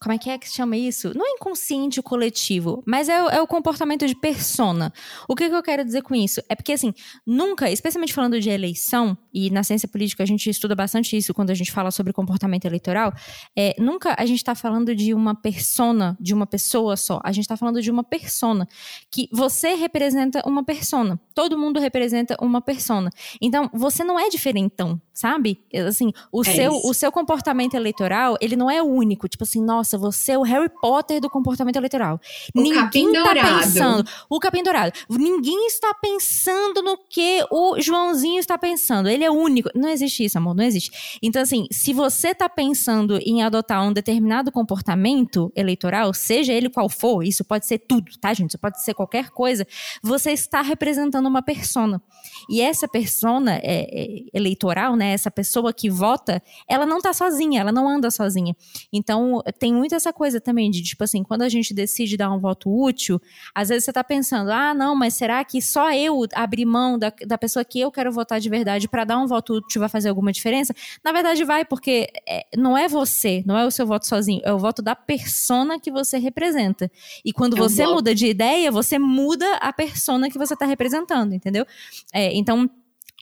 Speaker 1: Como é que é que se chama isso? Não é inconsciente coletivo, mas é, é o comportamento de persona. O que, que eu quero dizer com isso? É porque, assim, nunca, especialmente falando de eleição, e na ciência política a gente estuda bastante isso quando a gente fala sobre comportamento eleitoral, é, nunca a gente está falando de uma persona, de uma pessoa só. A gente está falando de uma persona, que você representa uma uma persona. Todo mundo representa uma persona. Então, você não é diferentão, sabe? Assim, o, é seu, o seu comportamento eleitoral, ele não é único. Tipo assim, nossa, você é o Harry Potter do comportamento eleitoral.
Speaker 2: O Ninguém tá
Speaker 1: pensando. O capim dourado. Ninguém está pensando no que o Joãozinho está pensando. Ele é único. Não existe isso, amor. Não existe. Então, assim, se você está pensando em adotar um determinado comportamento eleitoral, seja ele qual for, isso pode ser tudo, tá, gente? Isso pode ser qualquer coisa. Você está representando uma persona. E essa persona é, é, eleitoral, né, essa pessoa que vota, ela não está sozinha, ela não anda sozinha. Então, tem muito essa coisa também de, tipo assim, quando a gente decide dar um voto útil, às vezes você está pensando, ah, não, mas será que só eu abrir mão da, da pessoa que eu quero votar de verdade para dar um voto útil vai fazer alguma diferença? Na verdade, vai, porque é, não é você, não é o seu voto sozinho, é o voto da persona que você representa. E quando é você muda de ideia, você muda a persona que você está representando, entendeu? É, então,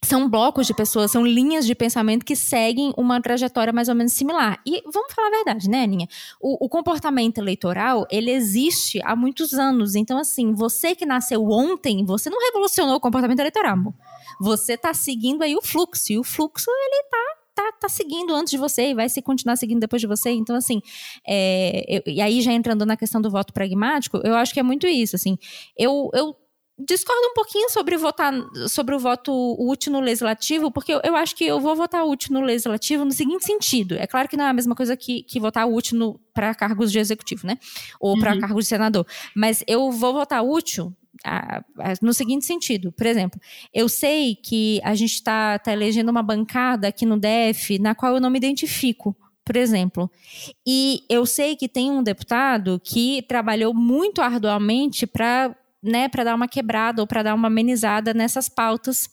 Speaker 1: são blocos de pessoas, são linhas de pensamento que seguem uma trajetória mais ou menos similar. E vamos falar a verdade, né, Aninha? O, o, comportamento eleitoral, ele existe há muitos anos. Então, assim, você que nasceu ontem, você não revolucionou o comportamento eleitoral, amor. Você está seguindo aí o fluxo. E o fluxo, ele tá tá, tá seguindo antes de você e vai se continuar seguindo depois de você. Então, assim, é, eu, e aí já entrando na questão do voto pragmático, eu acho que é muito isso, assim. Eu, eu discordo um pouquinho sobre votar sobre o voto útil no legislativo, porque eu, eu, acho que eu vou votar útil no legislativo no seguinte sentido. É claro que não é a mesma coisa que, que votar útil para cargos de executivo, né? Ou para uhum. cargos de senador. Mas eu vou votar útil a, a, no seguinte sentido. Por exemplo, eu sei que a gente está tá elegendo uma bancada aqui no DF na qual eu não me identifico por exemplo. E eu sei que tem um deputado que trabalhou muito arduamente para né, para dar uma quebrada ou para dar uma amenizada nessas pautas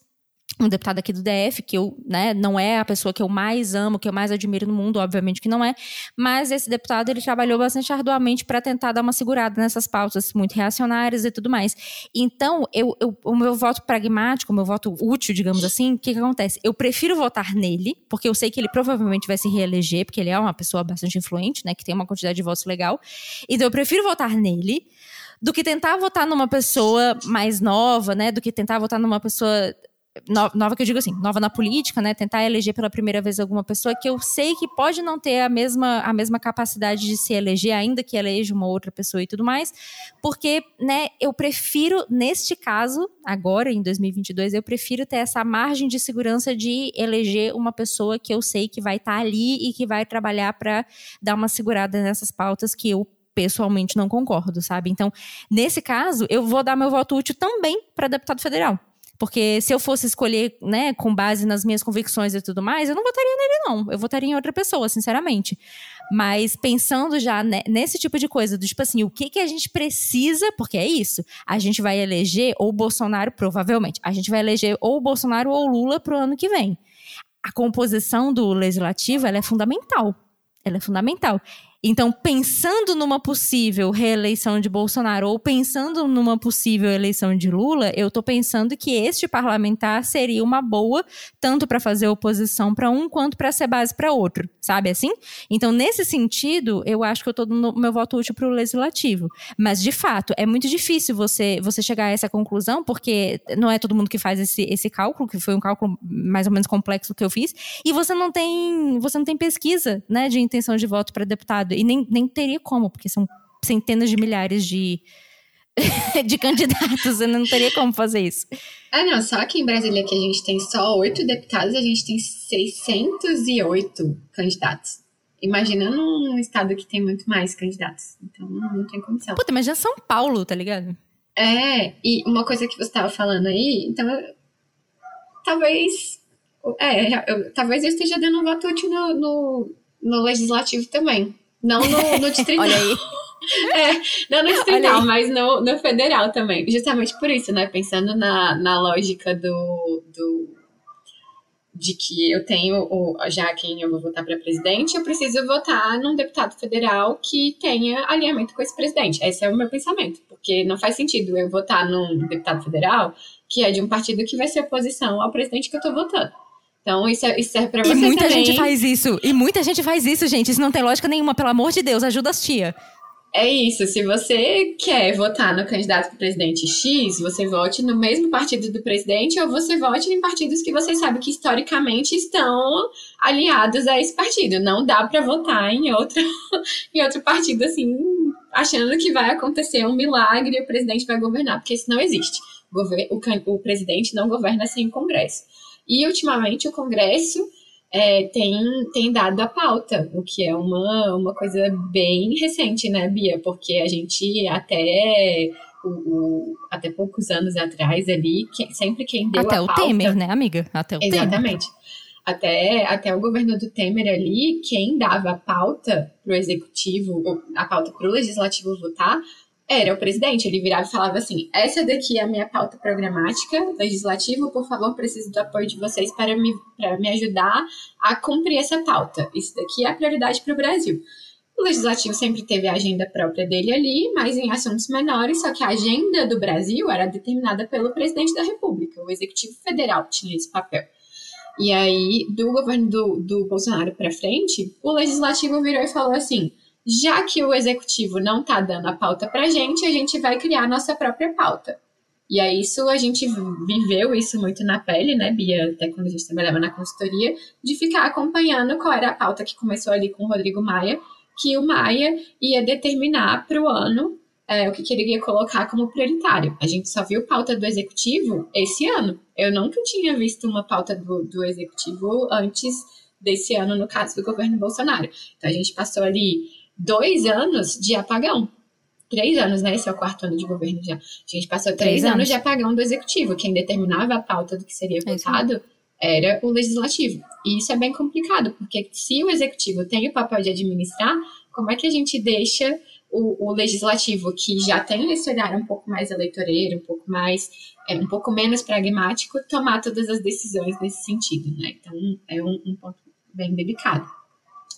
Speaker 1: um deputado aqui do DF, que eu, né, não é a pessoa que eu mais amo, que eu mais admiro no mundo, obviamente que não é, mas esse deputado ele trabalhou bastante arduamente para tentar dar uma segurada nessas pautas muito reacionárias e tudo mais. Então, eu, eu, o meu voto pragmático, o meu voto útil, digamos assim, o que, que acontece? Eu prefiro votar nele, porque eu sei que ele provavelmente vai se reeleger, porque ele é uma pessoa bastante influente, né, que tem uma quantidade de votos legal. Então, eu prefiro votar nele do que tentar votar numa pessoa mais nova, né? Do que tentar votar numa pessoa nova que eu digo assim, nova na política, né? Tentar eleger pela primeira vez alguma pessoa que eu sei que pode não ter a mesma, a mesma capacidade de se eleger, ainda que eleja uma outra pessoa e tudo mais, porque, né, eu prefiro, neste caso, agora em 2022, eu prefiro ter essa margem de segurança de eleger uma pessoa que eu sei que vai estar tá ali e que vai trabalhar para dar uma segurada nessas pautas que eu pessoalmente não concordo, sabe? Então, nesse caso, eu vou dar meu voto útil também para deputado federal. Porque se eu fosse escolher, né, com base nas minhas convicções e tudo mais, eu não votaria nele, não. Eu votaria em outra pessoa, sinceramente. Mas pensando já nesse tipo de coisa, do tipo assim, o que, que a gente precisa, porque é isso, a gente vai eleger ou Bolsonaro, provavelmente, a gente vai eleger ou Bolsonaro ou Lula pro ano que vem. A composição do legislativo, ela é fundamental. Ela é fundamental. Então, pensando numa possível reeleição de Bolsonaro ou pensando numa possível eleição de Lula, eu estou pensando que este parlamentar seria uma boa tanto para fazer oposição para um quanto para ser base para outro, sabe assim? Então, nesse sentido, eu acho que eu estou dando meu voto útil para o legislativo. Mas, de fato, é muito difícil você, você chegar a essa conclusão, porque não é todo mundo que faz esse, esse cálculo, que foi um cálculo mais ou menos complexo que eu fiz, e você não tem, você não tem pesquisa né, de intenção de voto para deputado e nem, nem teria como, porque são centenas de milhares de, <laughs> de candidatos, você não teria como fazer isso.
Speaker 2: Ah, não, só aqui em Brasília que a gente tem só oito deputados, a gente tem 608 candidatos. Imagina num estado que tem muito mais candidatos. Então não tem condição.
Speaker 1: Puta, mas já São Paulo, tá ligado?
Speaker 2: É, e uma coisa que você estava falando aí, então talvez. É, eu, talvez eu esteja dando um voto útil no, no, no legislativo também. Não no, no distrital. <laughs>
Speaker 1: Olha aí. <laughs>
Speaker 2: É, não no distrital, mas no, no federal também. Justamente por isso, né? Pensando na, na lógica do, do de que eu tenho, o, já quem eu vou votar para presidente, eu preciso votar num deputado federal que tenha alinhamento com esse presidente. Esse é o meu pensamento, porque não faz sentido eu votar num deputado federal que é de um partido que vai ser oposição ao presidente que eu estou votando. Então, isso, é, isso serve pra você
Speaker 1: E muita
Speaker 2: também.
Speaker 1: gente faz isso. E muita gente faz isso, gente. Isso não tem lógica nenhuma. Pelo amor de Deus, ajuda as tia.
Speaker 2: É isso. Se você quer votar no candidato para presidente X, você vote no mesmo partido do presidente ou você vote em partidos que você sabe que historicamente estão aliados a esse partido. Não dá para votar em outro, <laughs> em outro partido assim, achando que vai acontecer um milagre e o presidente vai governar, porque isso não existe. O, o presidente não governa sem Congresso. E, ultimamente, o Congresso é, tem, tem dado a pauta, o que é uma, uma coisa bem recente, né, Bia? Porque a gente até, o, o até poucos anos atrás ali, que, sempre quem deu
Speaker 1: até
Speaker 2: a
Speaker 1: pauta...
Speaker 2: Até
Speaker 1: o Temer, né, amiga? Até o
Speaker 2: Exatamente.
Speaker 1: Temer.
Speaker 2: Até, até o governo do Temer ali, quem dava a pauta para o executivo, a pauta para o legislativo votar, era o presidente. Ele virava e falava assim: essa daqui é a minha pauta programática, legislativo, por favor, preciso do apoio de vocês para me, para me ajudar a cumprir essa pauta. Isso daqui é a prioridade para o Brasil. O legislativo sempre teve a agenda própria dele ali, mas em assuntos menores, só que a agenda do Brasil era determinada pelo presidente da República. O executivo federal tinha esse papel. E aí, do governo do, do Bolsonaro para frente, o legislativo virou e falou assim: já que o executivo não está dando a pauta para a gente, a gente vai criar a nossa própria pauta. E aí, isso a gente viveu isso muito na pele, né, Bia? Até quando a gente trabalhava na consultoria, de ficar acompanhando qual era a pauta que começou ali com o Rodrigo Maia, que o Maia ia determinar para o ano é, o que, que ele ia colocar como prioritário. A gente só viu pauta do executivo esse ano. Eu nunca tinha visto uma pauta do, do executivo antes desse ano, no caso do governo Bolsonaro. Então, a gente passou ali dois anos de apagão. Três anos, né? Esse é o quarto ano de governo já. A gente passou três, três anos. anos de apagão do executivo. Quem determinava a pauta do que seria é votado era o legislativo. E isso é bem complicado, porque se o executivo tem o papel de administrar, como é que a gente deixa o, o legislativo, que já tem esse olhar um pouco mais eleitoreiro, um pouco mais, é, um pouco menos pragmático, tomar todas as decisões nesse sentido, né? Então, é um, um ponto bem delicado.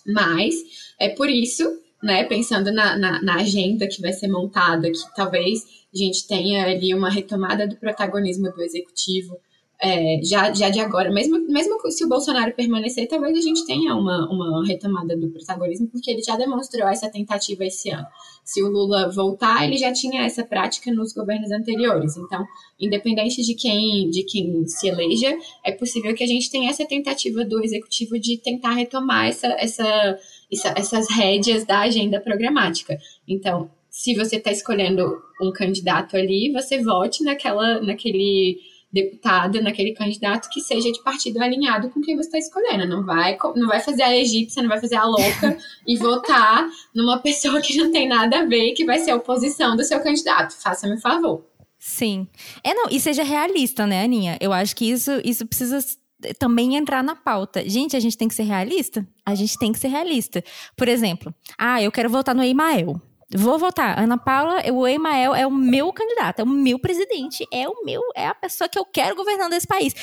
Speaker 2: Mas é por isso né, pensando na, na, na, agenda que vai ser montada, que talvez a gente tenha ali uma retomada do protagonismo do executivo é, já, já de agora, mesmo, mesmo se o Bolsonaro permanecer, talvez a gente tenha uma, uma retomada do protagonismo, porque ele já demonstrou essa tentativa esse ano. Se o Lula voltar, ele já tinha essa prática nos governos anteriores. Então, independente de quem, de quem se eleja, é possível que a gente tenha essa tentativa do executivo de tentar retomar essa, essa essas rédeas da agenda programática. Então, se você está escolhendo um candidato ali, você vote naquela, naquele deputado, naquele candidato que seja de partido alinhado com quem você está escolhendo. Não vai, não vai fazer a egípcia, não vai fazer a louca <laughs> e votar numa pessoa que não tem nada a ver e que vai ser a oposição do seu candidato. Faça-me favor.
Speaker 1: Sim. É, não, e seja realista, né, Aninha? Eu acho que isso, isso precisa também entrar na pauta. Gente, a gente tem que ser realista? A gente tem que ser realista. Por exemplo, ah, eu quero votar no Emael. Vou votar. Ana Paula, o Emael é o meu candidato, é o meu presidente, é o meu, é a pessoa que eu quero governando esse país.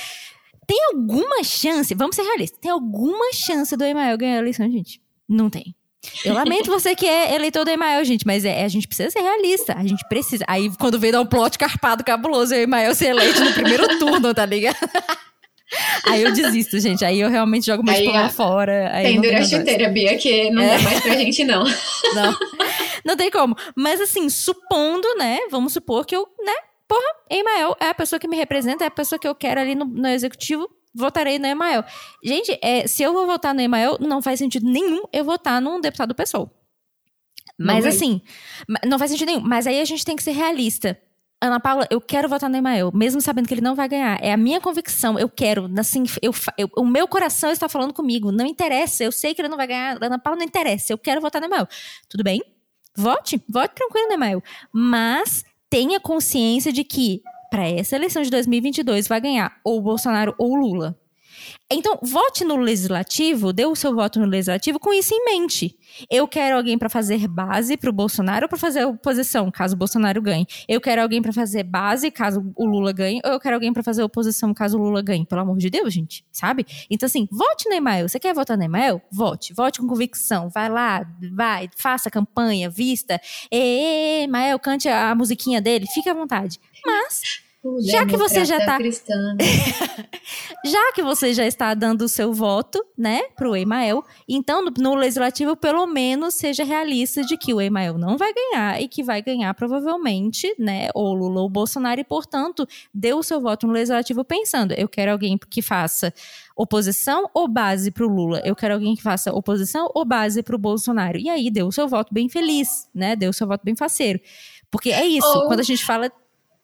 Speaker 1: Tem alguma chance, vamos ser realistas, tem alguma chance do Emael ganhar a eleição, gente? Não tem. Eu lamento você que é eleitor do Emael, gente, mas é, a gente precisa ser realista. A gente precisa. Aí, quando vem dar um plot carpado cabuloso, o Emael ser eleito no primeiro turno, tá ligado? <laughs> Aí eu desisto, gente. Aí eu realmente jogo meu diploma fora. Aí
Speaker 2: pendura a chuteira, Bia, que não é. dá mais pra gente, não. <laughs>
Speaker 1: Não. Não tem como. Mas assim, supondo, né? Vamos supor que eu, né? Porra, Emael é a pessoa que me representa, é a pessoa que eu quero ali no, no executivo votarei no Emael. Gente, é, se eu vou votar no Emael, não faz sentido nenhum eu votar num deputado pessoal. Mas não assim, não faz sentido nenhum. Mas aí a gente tem que ser realista. Ana Paula, eu quero votar no Emael, mesmo sabendo que ele não vai ganhar. É a minha convicção, eu quero. Assim, eu, eu, o meu coração está falando comigo. Não interessa, eu sei que ele não vai ganhar. Ana Paula, não interessa, eu quero votar no Emael. Tudo bem? Vote, vote tranquilo no Emael. Mas tenha consciência de que para essa eleição de 2022 vai ganhar ou Bolsonaro ou Lula. Então, vote no legislativo, dê o seu voto no legislativo com isso em mente. Eu quero alguém para fazer base para o Bolsonaro ou para fazer oposição, caso o Bolsonaro ganhe. Eu quero alguém para fazer base, caso o Lula ganhe, ou eu quero alguém para fazer oposição, caso o Lula ganhe. Pelo amor de Deus, gente, sabe? Então, assim, vote no Emael. Você quer votar no Emael? Vote. Vote com convicção. Vai lá, vai, faça campanha, vista. Emael, cante a musiquinha dele, fique à vontade. Mas já que você já está já que você já está dando o seu voto, né, para o Emael, então no, no, legislativo pelo menos seja realista de que o Emael não vai ganhar e que vai ganhar provavelmente, né, ou Lula ou Bolsonaro e portanto dê o seu voto no legislativo pensando, eu quero alguém que faça oposição ou base para o Lula, eu quero alguém que faça oposição ou base para o Bolsonaro? E aí dê o seu voto bem feliz, né, dê o seu voto bem faceiro, porque é isso, ou... quando a gente fala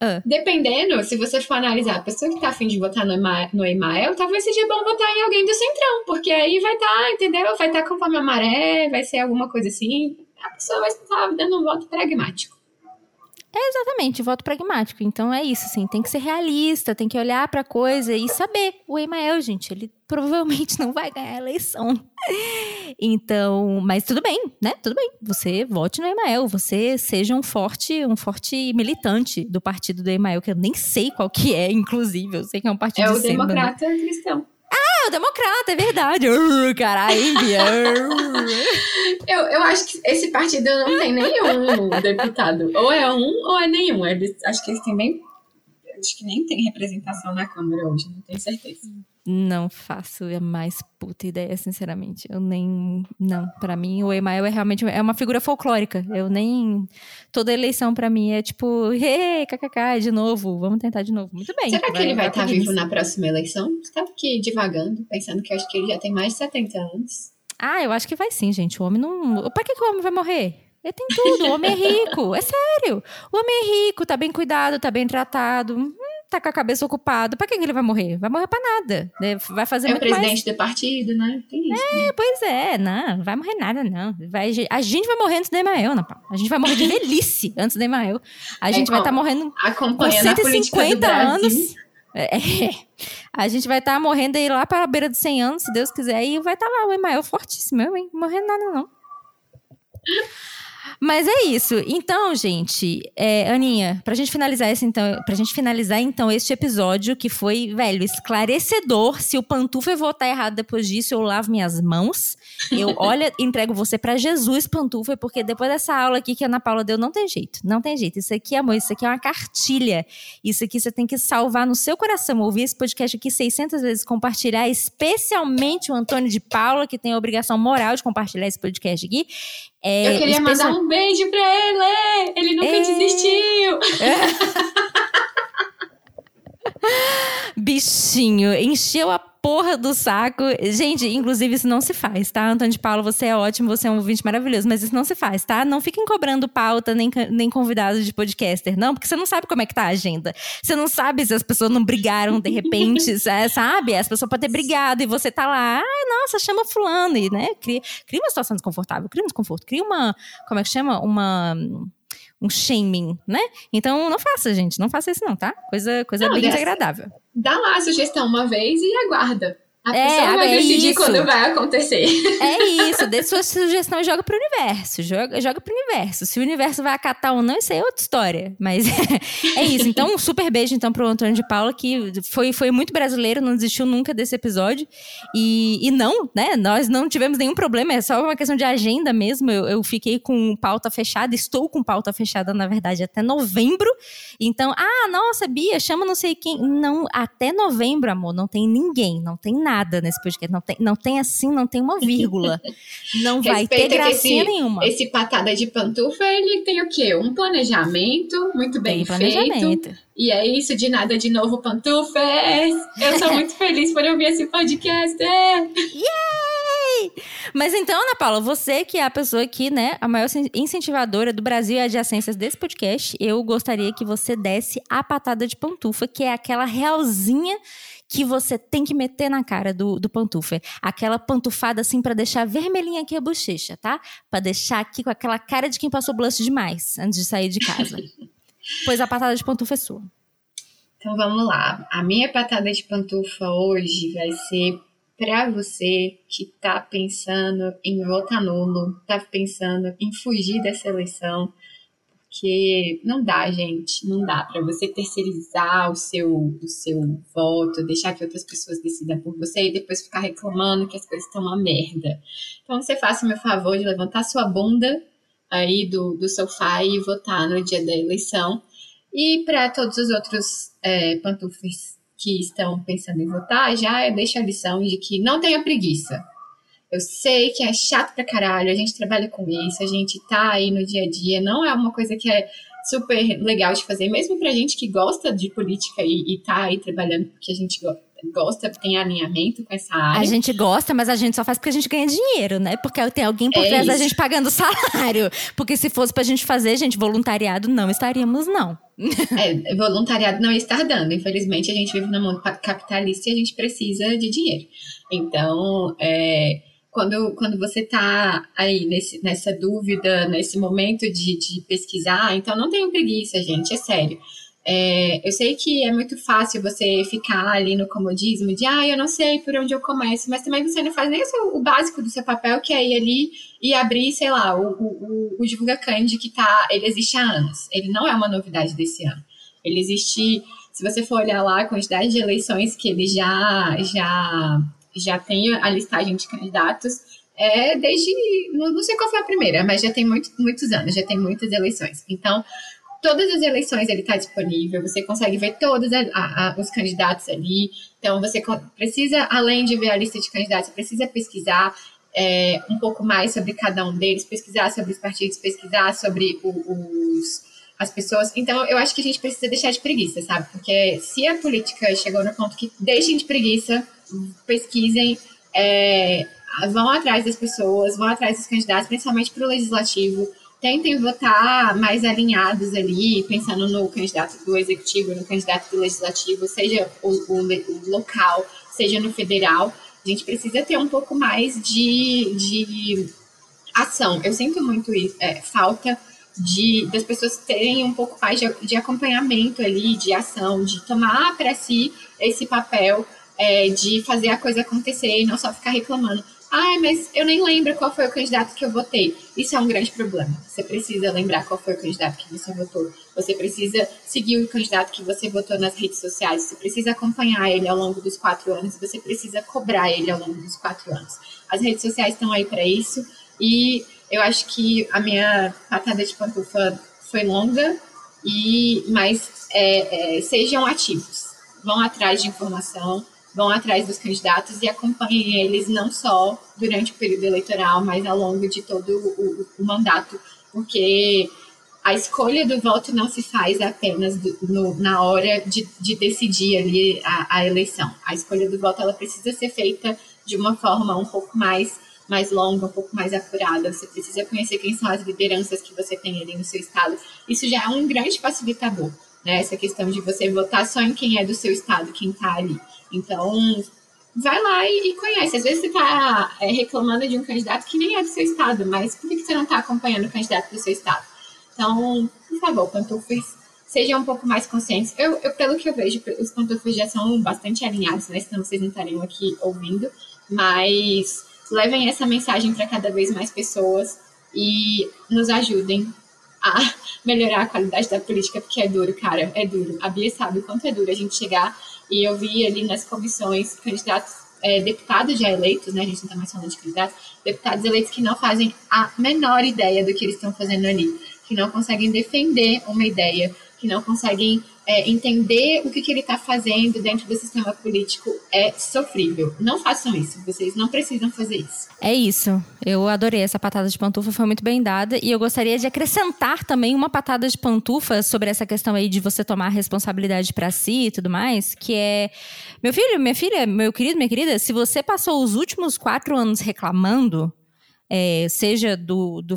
Speaker 2: ah. Dependendo, se você for analisar a pessoa que tá afim de votar no, Ema, no Emael, talvez seja bom votar em alguém do Centrão, porque aí vai estar, tá, entendeu? Vai estar tá conforme a maré, vai ser alguma coisa assim. A pessoa vai estar dando um voto pragmático.
Speaker 1: É exatamente, voto pragmático. Então é isso, assim, tem que ser realista, tem que olhar para a coisa e saber. O Emael, gente, ele provavelmente <laughs> não vai ganhar a eleição. Então, mas tudo bem, né? Tudo bem. Você vote no Emael, você seja um forte, um forte militante do partido do Emael, que eu nem sei qual que é, inclusive, eu sei que é um partido
Speaker 2: É
Speaker 1: o
Speaker 2: Democrata né? Cristão.
Speaker 1: Ah, o democrata, é verdade. Uh, caralho,
Speaker 2: eu, eu acho que esse partido não tem nenhum deputado. Ou é um ou é nenhum. Eles, acho que eles têm bem. Acho que nem tem representação na Câmara hoje, não tenho certeza.
Speaker 1: Não faço a mais puta ideia, sinceramente. Eu nem. Não, para mim o Emael é realmente é uma figura folclórica. Eu nem. Toda eleição para mim é tipo, hey, kkk, de novo, vamos tentar de novo. Muito bem.
Speaker 2: Será que ele vai estar tá vivo na próxima eleição? Você tá aqui divagando, pensando que acho que ele já tem mais de 70 anos.
Speaker 1: Ah, eu acho que vai sim, gente. O homem não. Pra que, que o homem vai morrer? Ele tem tudo. O homem é rico. É sério. O homem é rico, tá bem cuidado, tá bem tratado. Tá com a cabeça ocupada. Pra que ele vai morrer? Vai morrer pra nada. Né? Vai fazer
Speaker 2: é
Speaker 1: muito
Speaker 2: o presidente
Speaker 1: mais...
Speaker 2: do partido, né? Tem isso,
Speaker 1: é,
Speaker 2: né?
Speaker 1: pois é. Não, vai morrer nada, não. Vai, a gente vai morrer antes do Emael, Ana Paula. A gente vai morrer de velhice <laughs> antes do Emael. A é gente é, vai estar tá morrendo com 150 anos. É, a gente vai estar tá morrendo aí lá para a beira dos 100 anos, se Deus quiser, e vai estar tá lá o Emael fortíssimo, eu, hein? Morrendo nada, não. Mas é isso. Então, gente, é, Aninha, pra gente finalizar esse, então, pra gente finalizar então este episódio que foi, velho, esclarecedor. Se o Pantufa votar errado depois disso, eu lavo minhas mãos. Eu, olha, entrego você para Jesus, Pantufa, porque depois dessa aula aqui que a Ana Paula deu, não tem jeito. Não tem jeito. Isso aqui, amor, isso aqui é uma cartilha. Isso aqui você tem que salvar no seu coração. Ouvir esse podcast aqui 600 vezes, compartilhar, especialmente o Antônio de Paula, que tem a obrigação moral de compartilhar esse podcast aqui.
Speaker 2: É, eu queria especial... mandar um beijo pra ele! Ele nunca é... desistiu! <laughs>
Speaker 1: Bichinho, encheu a porra do saco. Gente, inclusive isso não se faz, tá? Antônio de Paulo, você é ótimo, você é um ouvinte maravilhoso, mas isso não se faz, tá? Não fiquem cobrando pauta nem, nem convidados de podcaster, não, porque você não sabe como é que tá a agenda. Você não sabe se as pessoas não brigaram de repente, <laughs> é, sabe? As pessoas podem ter brigado e você tá lá, ai, nossa, chama fulano, e, né? Cria, cria uma situação desconfortável, cria um desconforto, cria uma, como é que chama? Uma um shaming, né? Então não faça, gente, não faça isso não, tá? Coisa, coisa não, bem desagradável.
Speaker 2: Dá lá a sugestão uma vez e aguarda. A é, pessoa vai é decidir isso. quando vai acontecer.
Speaker 1: É isso, dê sua sugestão e joga pro universo. Joga, joga pro universo. Se o universo vai acatar ou não, isso aí é outra história. Mas <laughs> é isso. Então, um super beijo então pro Antônio de Paula, que foi, foi muito brasileiro, não desistiu nunca desse episódio. E, e não, né? Nós não tivemos nenhum problema, é só uma questão de agenda mesmo. Eu, eu fiquei com pauta fechada, estou com pauta fechada, na verdade, até novembro. Então, ah, nossa, Bia, chama não sei quem. Não, até novembro, amor, não tem ninguém, não tem nada nesse podcast. Não tem, não tem assim, não tem uma vírgula. <laughs> Não vai ter gracinha
Speaker 2: esse,
Speaker 1: nenhuma.
Speaker 2: Esse patada de pantufa, ele tem o quê? Um planejamento muito bem tem planejamento. feito. E é isso, de nada de novo, pantufas! Eu sou <laughs> muito feliz por ouvir esse podcast!
Speaker 1: Yay! Mas então, Ana Paula, você que é a pessoa aqui, né, a maior incentivadora do Brasil e adjacências desse podcast, eu gostaria que você desse a patada de pantufa, que é aquela realzinha que você tem que meter na cara do, do pantufa. Aquela pantufada assim para deixar vermelhinha aqui a bochecha, tá? Para deixar aqui com aquela cara de quem passou blush demais antes de sair de casa. <laughs> pois a patada de pantufa é sua.
Speaker 2: Então vamos lá. A minha patada de pantufa hoje vai ser para você que tá pensando em votar nulo, tá pensando em fugir dessa eleição, porque não dá, gente, não dá para você terceirizar o seu, o seu voto, deixar que outras pessoas decidam por você e depois ficar reclamando que as coisas estão uma merda. Então você faça o meu favor de levantar sua bunda aí do, do sofá e votar no dia da eleição. E para todos os outros é, pantufes que estão pensando em votar, já deixa a lição de que não tenha preguiça eu sei que é chato pra caralho, a gente trabalha com isso, a gente tá aí no dia a dia, não é uma coisa que é super legal de fazer, mesmo pra gente que gosta de política e, e tá aí trabalhando porque a gente gosta, tem alinhamento com essa área.
Speaker 1: A gente gosta, mas a gente só faz porque a gente ganha dinheiro, né? Porque tem alguém por é trás da gente pagando salário. Porque se fosse pra gente fazer, gente, voluntariado, não estaríamos, não. <laughs>
Speaker 2: É, voluntariado não está dando. Infelizmente, a gente vive no mundo capitalista e a gente precisa de dinheiro. Então, é quando, quando você está aí nesse, nessa dúvida, nesse momento de, de pesquisar, então não tenha preguiça, gente, é sério. É, eu sei que é muito fácil você ficar ali no comodismo de, ah, eu não sei por onde eu começo, mas também você não faz nem o, seu, o básico do seu papel, que é ir ali e abrir, sei lá, o, o, o Divulga Candy, que tá, ele existe há anos. Ele não é uma novidade desse ano. Ele existe, se você for olhar lá a quantidade de eleições que ele já, já já tem a listagem de candidatos é desde, não, não sei qual foi a primeira, mas já tem muito, muitos anos, já tem muitas eleições. Então, todas as eleições ele está disponível, você consegue ver todos a, a, os candidatos ali. Então, você precisa, além de ver a lista de candidatos, precisa pesquisar é, um pouco mais sobre cada um deles, pesquisar sobre os partidos, pesquisar sobre o, os, as pessoas. Então, eu acho que a gente precisa deixar de preguiça, sabe? Porque se a política chegou no ponto que deixem de preguiça, pesquisem, é, vão atrás das pessoas, vão atrás dos candidatos, principalmente para o legislativo. Tentem votar mais alinhados ali, pensando no candidato do executivo, no candidato do legislativo, seja o, o, o local, seja no federal. A gente precisa ter um pouco mais de, de ação. Eu sinto muito é, falta de das pessoas terem um pouco mais de, de acompanhamento ali, de ação, de tomar para si esse papel é, de fazer a coisa acontecer e não só ficar reclamando. Ai, mas eu nem lembro qual foi o candidato que eu votei. Isso é um grande problema. Você precisa lembrar qual foi o candidato que você votou. Você precisa seguir o candidato que você votou nas redes sociais. Você precisa acompanhar ele ao longo dos quatro anos. Você precisa cobrar ele ao longo dos quatro anos. As redes sociais estão aí para isso. E eu acho que a minha patada de pantufa foi longa, e mas é, é, sejam ativos. Vão atrás de informação vão atrás dos candidatos e acompanhem eles não só durante o período eleitoral, mas ao longo de todo o, o mandato, porque a escolha do voto não se faz apenas do, no, na hora de, de decidir ali a, a, eleição. A escolha do voto ela precisa ser feita de uma forma um pouco mais mais longa, um pouco mais apurada. Você precisa conhecer quem são as lideranças que você tem ali no seu estado. Isso já é um grande facilitador, né? Essa questão de você votar só em quem é do seu estado, quem está ali. Então, vai lá e, e, conhece. Às vezes você está é, reclamando de um candidato que nem é do seu estado, mas por que, que você não está acompanhando o candidato do seu estado? Então, por favor, pantufas, sejam um pouco mais conscientes. Eu, eu, pelo que eu vejo, os pantufas já são bastante alinhados, né? Senão vocês não estariam aqui ouvindo. Mas levem essa mensagem para cada vez mais pessoas e nos ajudem a <laughs> melhorar a qualidade da política, porque é duro, cara, é duro. A Bia sabe o quanto é duro a gente chegar e eu vi ali nas comissões candidatos, é, deputados já eleitos, né? A gente não está mais falando de candidatos, deputados eleitos que não fazem a menor ideia do que eles estão fazendo ali, que não conseguem defender uma ideia, que não conseguem é, entender o que, que ele está fazendo dentro do sistema político é sofrível. Não façam isso, vocês não precisam fazer isso.
Speaker 1: É isso. Eu adorei essa patada de pantufa, foi muito bem dada. E eu gostaria de acrescentar também uma patada de pantufa sobre essa questão aí de você tomar responsabilidade para si e tudo mais, que é. Meu filho, minha filha, meu querido, minha querida, se você passou os últimos quatro anos reclamando é, seja do, do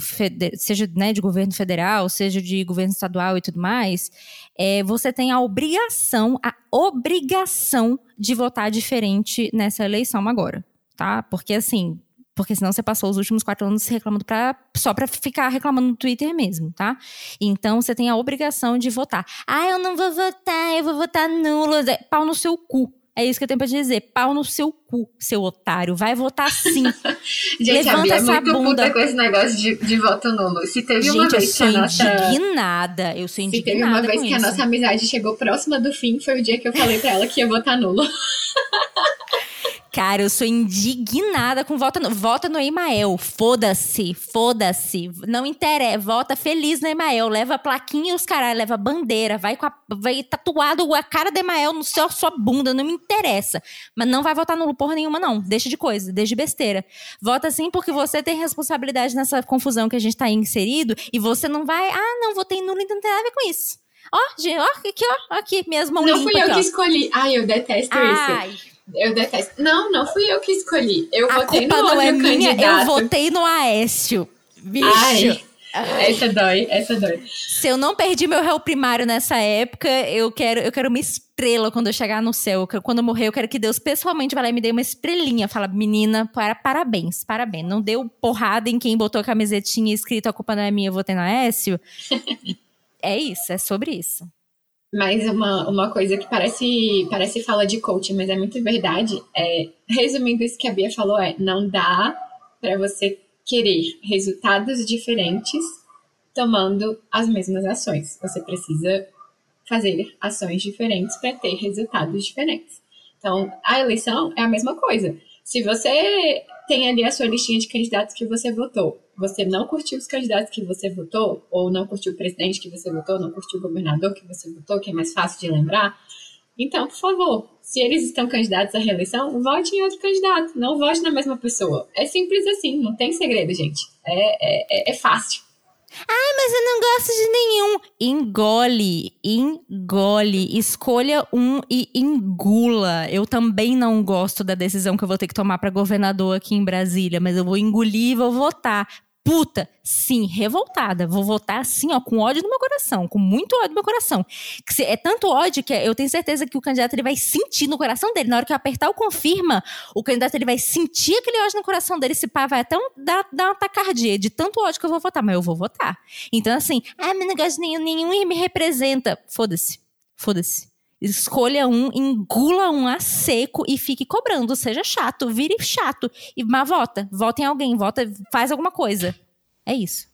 Speaker 1: seja né, de governo federal, seja de governo estadual e tudo mais, é, você tem a obrigação, a obrigação de votar diferente nessa eleição agora, tá? Porque assim, porque senão você passou os últimos quatro anos reclamando pra, só para ficar reclamando no Twitter mesmo, tá? Então você tem a obrigação de votar. Ah, eu não vou votar, eu vou votar nulo. Pau no seu cu. É isso que eu tenho pra te dizer. Pau no seu cu, seu otário. Vai votar sim. <laughs>
Speaker 2: Gente, Levanta a Bia é muito bunda. puta com esse negócio de, de voto nulo. Se teve
Speaker 1: Gente,
Speaker 2: uma vez
Speaker 1: eu sou
Speaker 2: que a nossa...
Speaker 1: indignada. Eu sou indignada
Speaker 2: Se teve uma vez
Speaker 1: que
Speaker 2: isso. a nossa amizade chegou próxima do fim, foi o dia que eu falei pra ela que ia votar nulo. <laughs>
Speaker 1: Cara, eu sou indignada com vota no, vota no Emael. Foda-se, foda-se. Não interessa. Vota feliz no Emael. Leva plaquinha e os caras, leva bandeira. Vai, com a, vai tatuado a cara do Emael no seu, sua bunda. Não me interessa. Mas não vai votar no porra nenhuma, não. Deixa de coisa, deixa de besteira. Vota sim porque você tem responsabilidade nessa confusão que a gente tá inserido. E você não vai. Ah, não, votei nulo, então não tem nada a ver com isso. Ó, ó, aqui, ó, aqui, minhas mãos
Speaker 2: Não
Speaker 1: fui
Speaker 2: eu
Speaker 1: aqui,
Speaker 2: que escolhi. Ai, eu detesto
Speaker 1: Ai.
Speaker 2: isso. Eu detesto. Não, não fui eu que escolhi. Eu
Speaker 1: a
Speaker 2: votei
Speaker 1: culpa
Speaker 2: no
Speaker 1: não
Speaker 2: outro
Speaker 1: é minha,
Speaker 2: candidato.
Speaker 1: eu votei no Aécio. Bicho.
Speaker 2: Ai, essa dói, essa dói.
Speaker 1: Se eu não perdi meu réu primário nessa época, eu quero, eu quero uma estrela quando eu chegar no céu. Quando eu morrer, eu quero que Deus pessoalmente vá lá e me dê uma estrelinha. Fala, menina, para, parabéns, parabéns. Não deu porrada em quem botou a camisetinha escrito a culpa não é minha, eu votei no Aécio. <laughs> é isso, é sobre isso.
Speaker 2: Mas uma, uma coisa que parece, parece fala de coaching, mas é muito verdade. É, resumindo isso que a Bia falou, é não dá para você querer resultados diferentes tomando as mesmas ações. Você precisa fazer ações diferentes para ter resultados diferentes. Então, a eleição é a mesma coisa. Se você tem ali a sua listinha de candidatos que você votou, você não curtiu os candidatos que você votou, ou não curtiu o presidente que você votou, não curtiu o governador que você votou, que é mais fácil de lembrar, então, por favor, se eles estão candidatos à reeleição, vote em outro candidato, não vote na mesma pessoa. É simples assim, não tem segredo, gente. É, é, é fácil.
Speaker 1: Ai, mas eu não gosto de nenhum. Engole, engole. Escolha um e engula. Eu também não gosto da decisão que eu vou ter que tomar para governador aqui em Brasília, mas eu vou engolir e vou votar puta, sim, revoltada. Vou votar assim, ó, com ódio no meu coração, com muito ódio no meu coração. Que é tanto ódio que eu tenho certeza que o candidato ele vai sentir no coração dele. Na hora que eu apertar o confirma, o candidato ele vai sentir aquele ódio no coração dele. Se pá, vai até um, dar, dar uma tacardia de tanto ódio que eu vou votar, mas eu vou votar. Então, assim, ah, não gosto nenhum, nenhum me representa. Foda-se. Foda-se. Escolha um, engula um a seco e fique cobrando. Seja chato, vire chato. E, mas vota. Vota em alguém, vota, faz alguma coisa. É isso.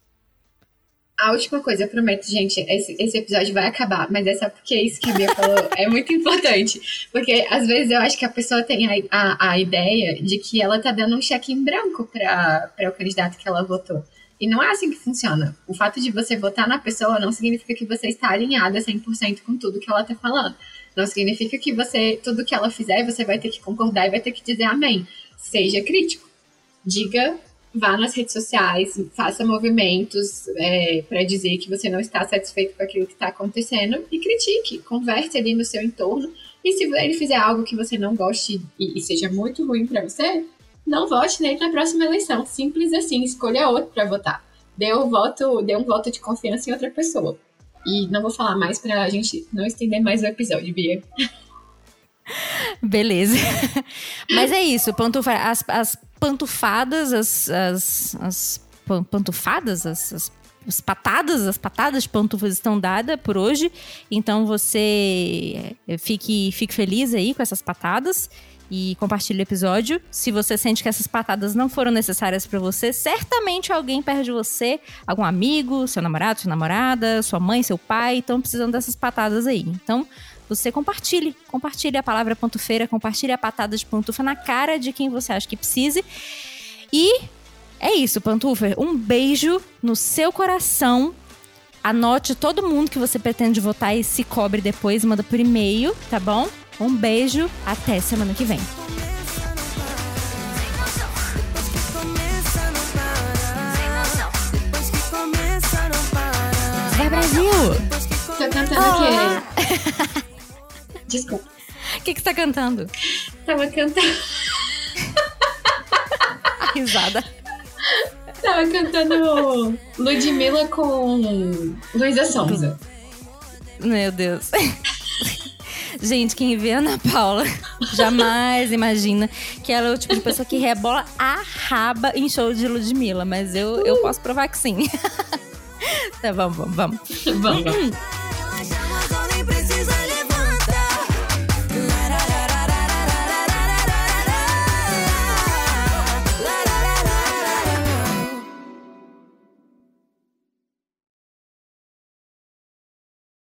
Speaker 2: A última coisa, eu prometo, gente, esse, esse episódio vai acabar, mas é só porque isso que a Bia falou <laughs> é muito importante. Porque às vezes eu acho que a pessoa tem a, a, a ideia de que ela tá dando um cheque em branco para o candidato que ela votou. E não é assim que funciona. O fato de você votar na pessoa não significa que você está alinhada 100% com tudo que ela está falando. Não significa que você, tudo que ela fizer, você vai ter que concordar e vai ter que dizer amém. Seja crítico. Diga, vá nas redes sociais, faça movimentos é, para dizer que você não está satisfeito com aquilo que está acontecendo e critique, converse ali no seu entorno. E se ele fizer algo que você não goste e, e seja muito ruim para você, não vote nele na próxima eleição. Simples assim, escolha outro para votar. Dê um voto, dê um voto de confiança em outra pessoa. E não vou falar mais pra gente não estender mais o episódio, Bia. <laughs>
Speaker 1: Beleza. <laughs> Mas é isso, pantufa, as, as pantufadas, as, as, as pantufadas, as, as, as, patadas, as patadas de pantufas estão dadas por hoje. Então você é, fique, fique feliz aí com essas patadas. E compartilhe o episódio. Se você sente que essas patadas não foram necessárias para você, certamente alguém perto de você, algum amigo, seu namorado, sua namorada, sua mãe, seu pai, estão precisando dessas patadas aí. Então, você compartilhe. Compartilhe a palavra pontufeira, compartilhe a patada de pantufa na cara de quem você acha que precise. E é isso, pantufa. Um beijo no seu coração. Anote todo mundo que você pretende votar e se cobre depois, manda por e-mail, tá bom? Um beijo, até semana que vem. Vai Brasil!
Speaker 2: Tô cantando o quê? <laughs> Desculpa.
Speaker 1: O que, que você tá cantando?
Speaker 2: Tava cantando.
Speaker 1: A <laughs> risada.
Speaker 2: Tava cantando Ludmilla com Luísa Sonza.
Speaker 1: Meu Deus. <laughs> Gente, quem vê a Ana Paula <laughs> jamais imagina que ela é o tipo de pessoa que rebola a raba em show de Ludmilla. Mas eu, eu posso provar que sim. <laughs> tá, vamos, vamos, vamos.
Speaker 2: Vamos.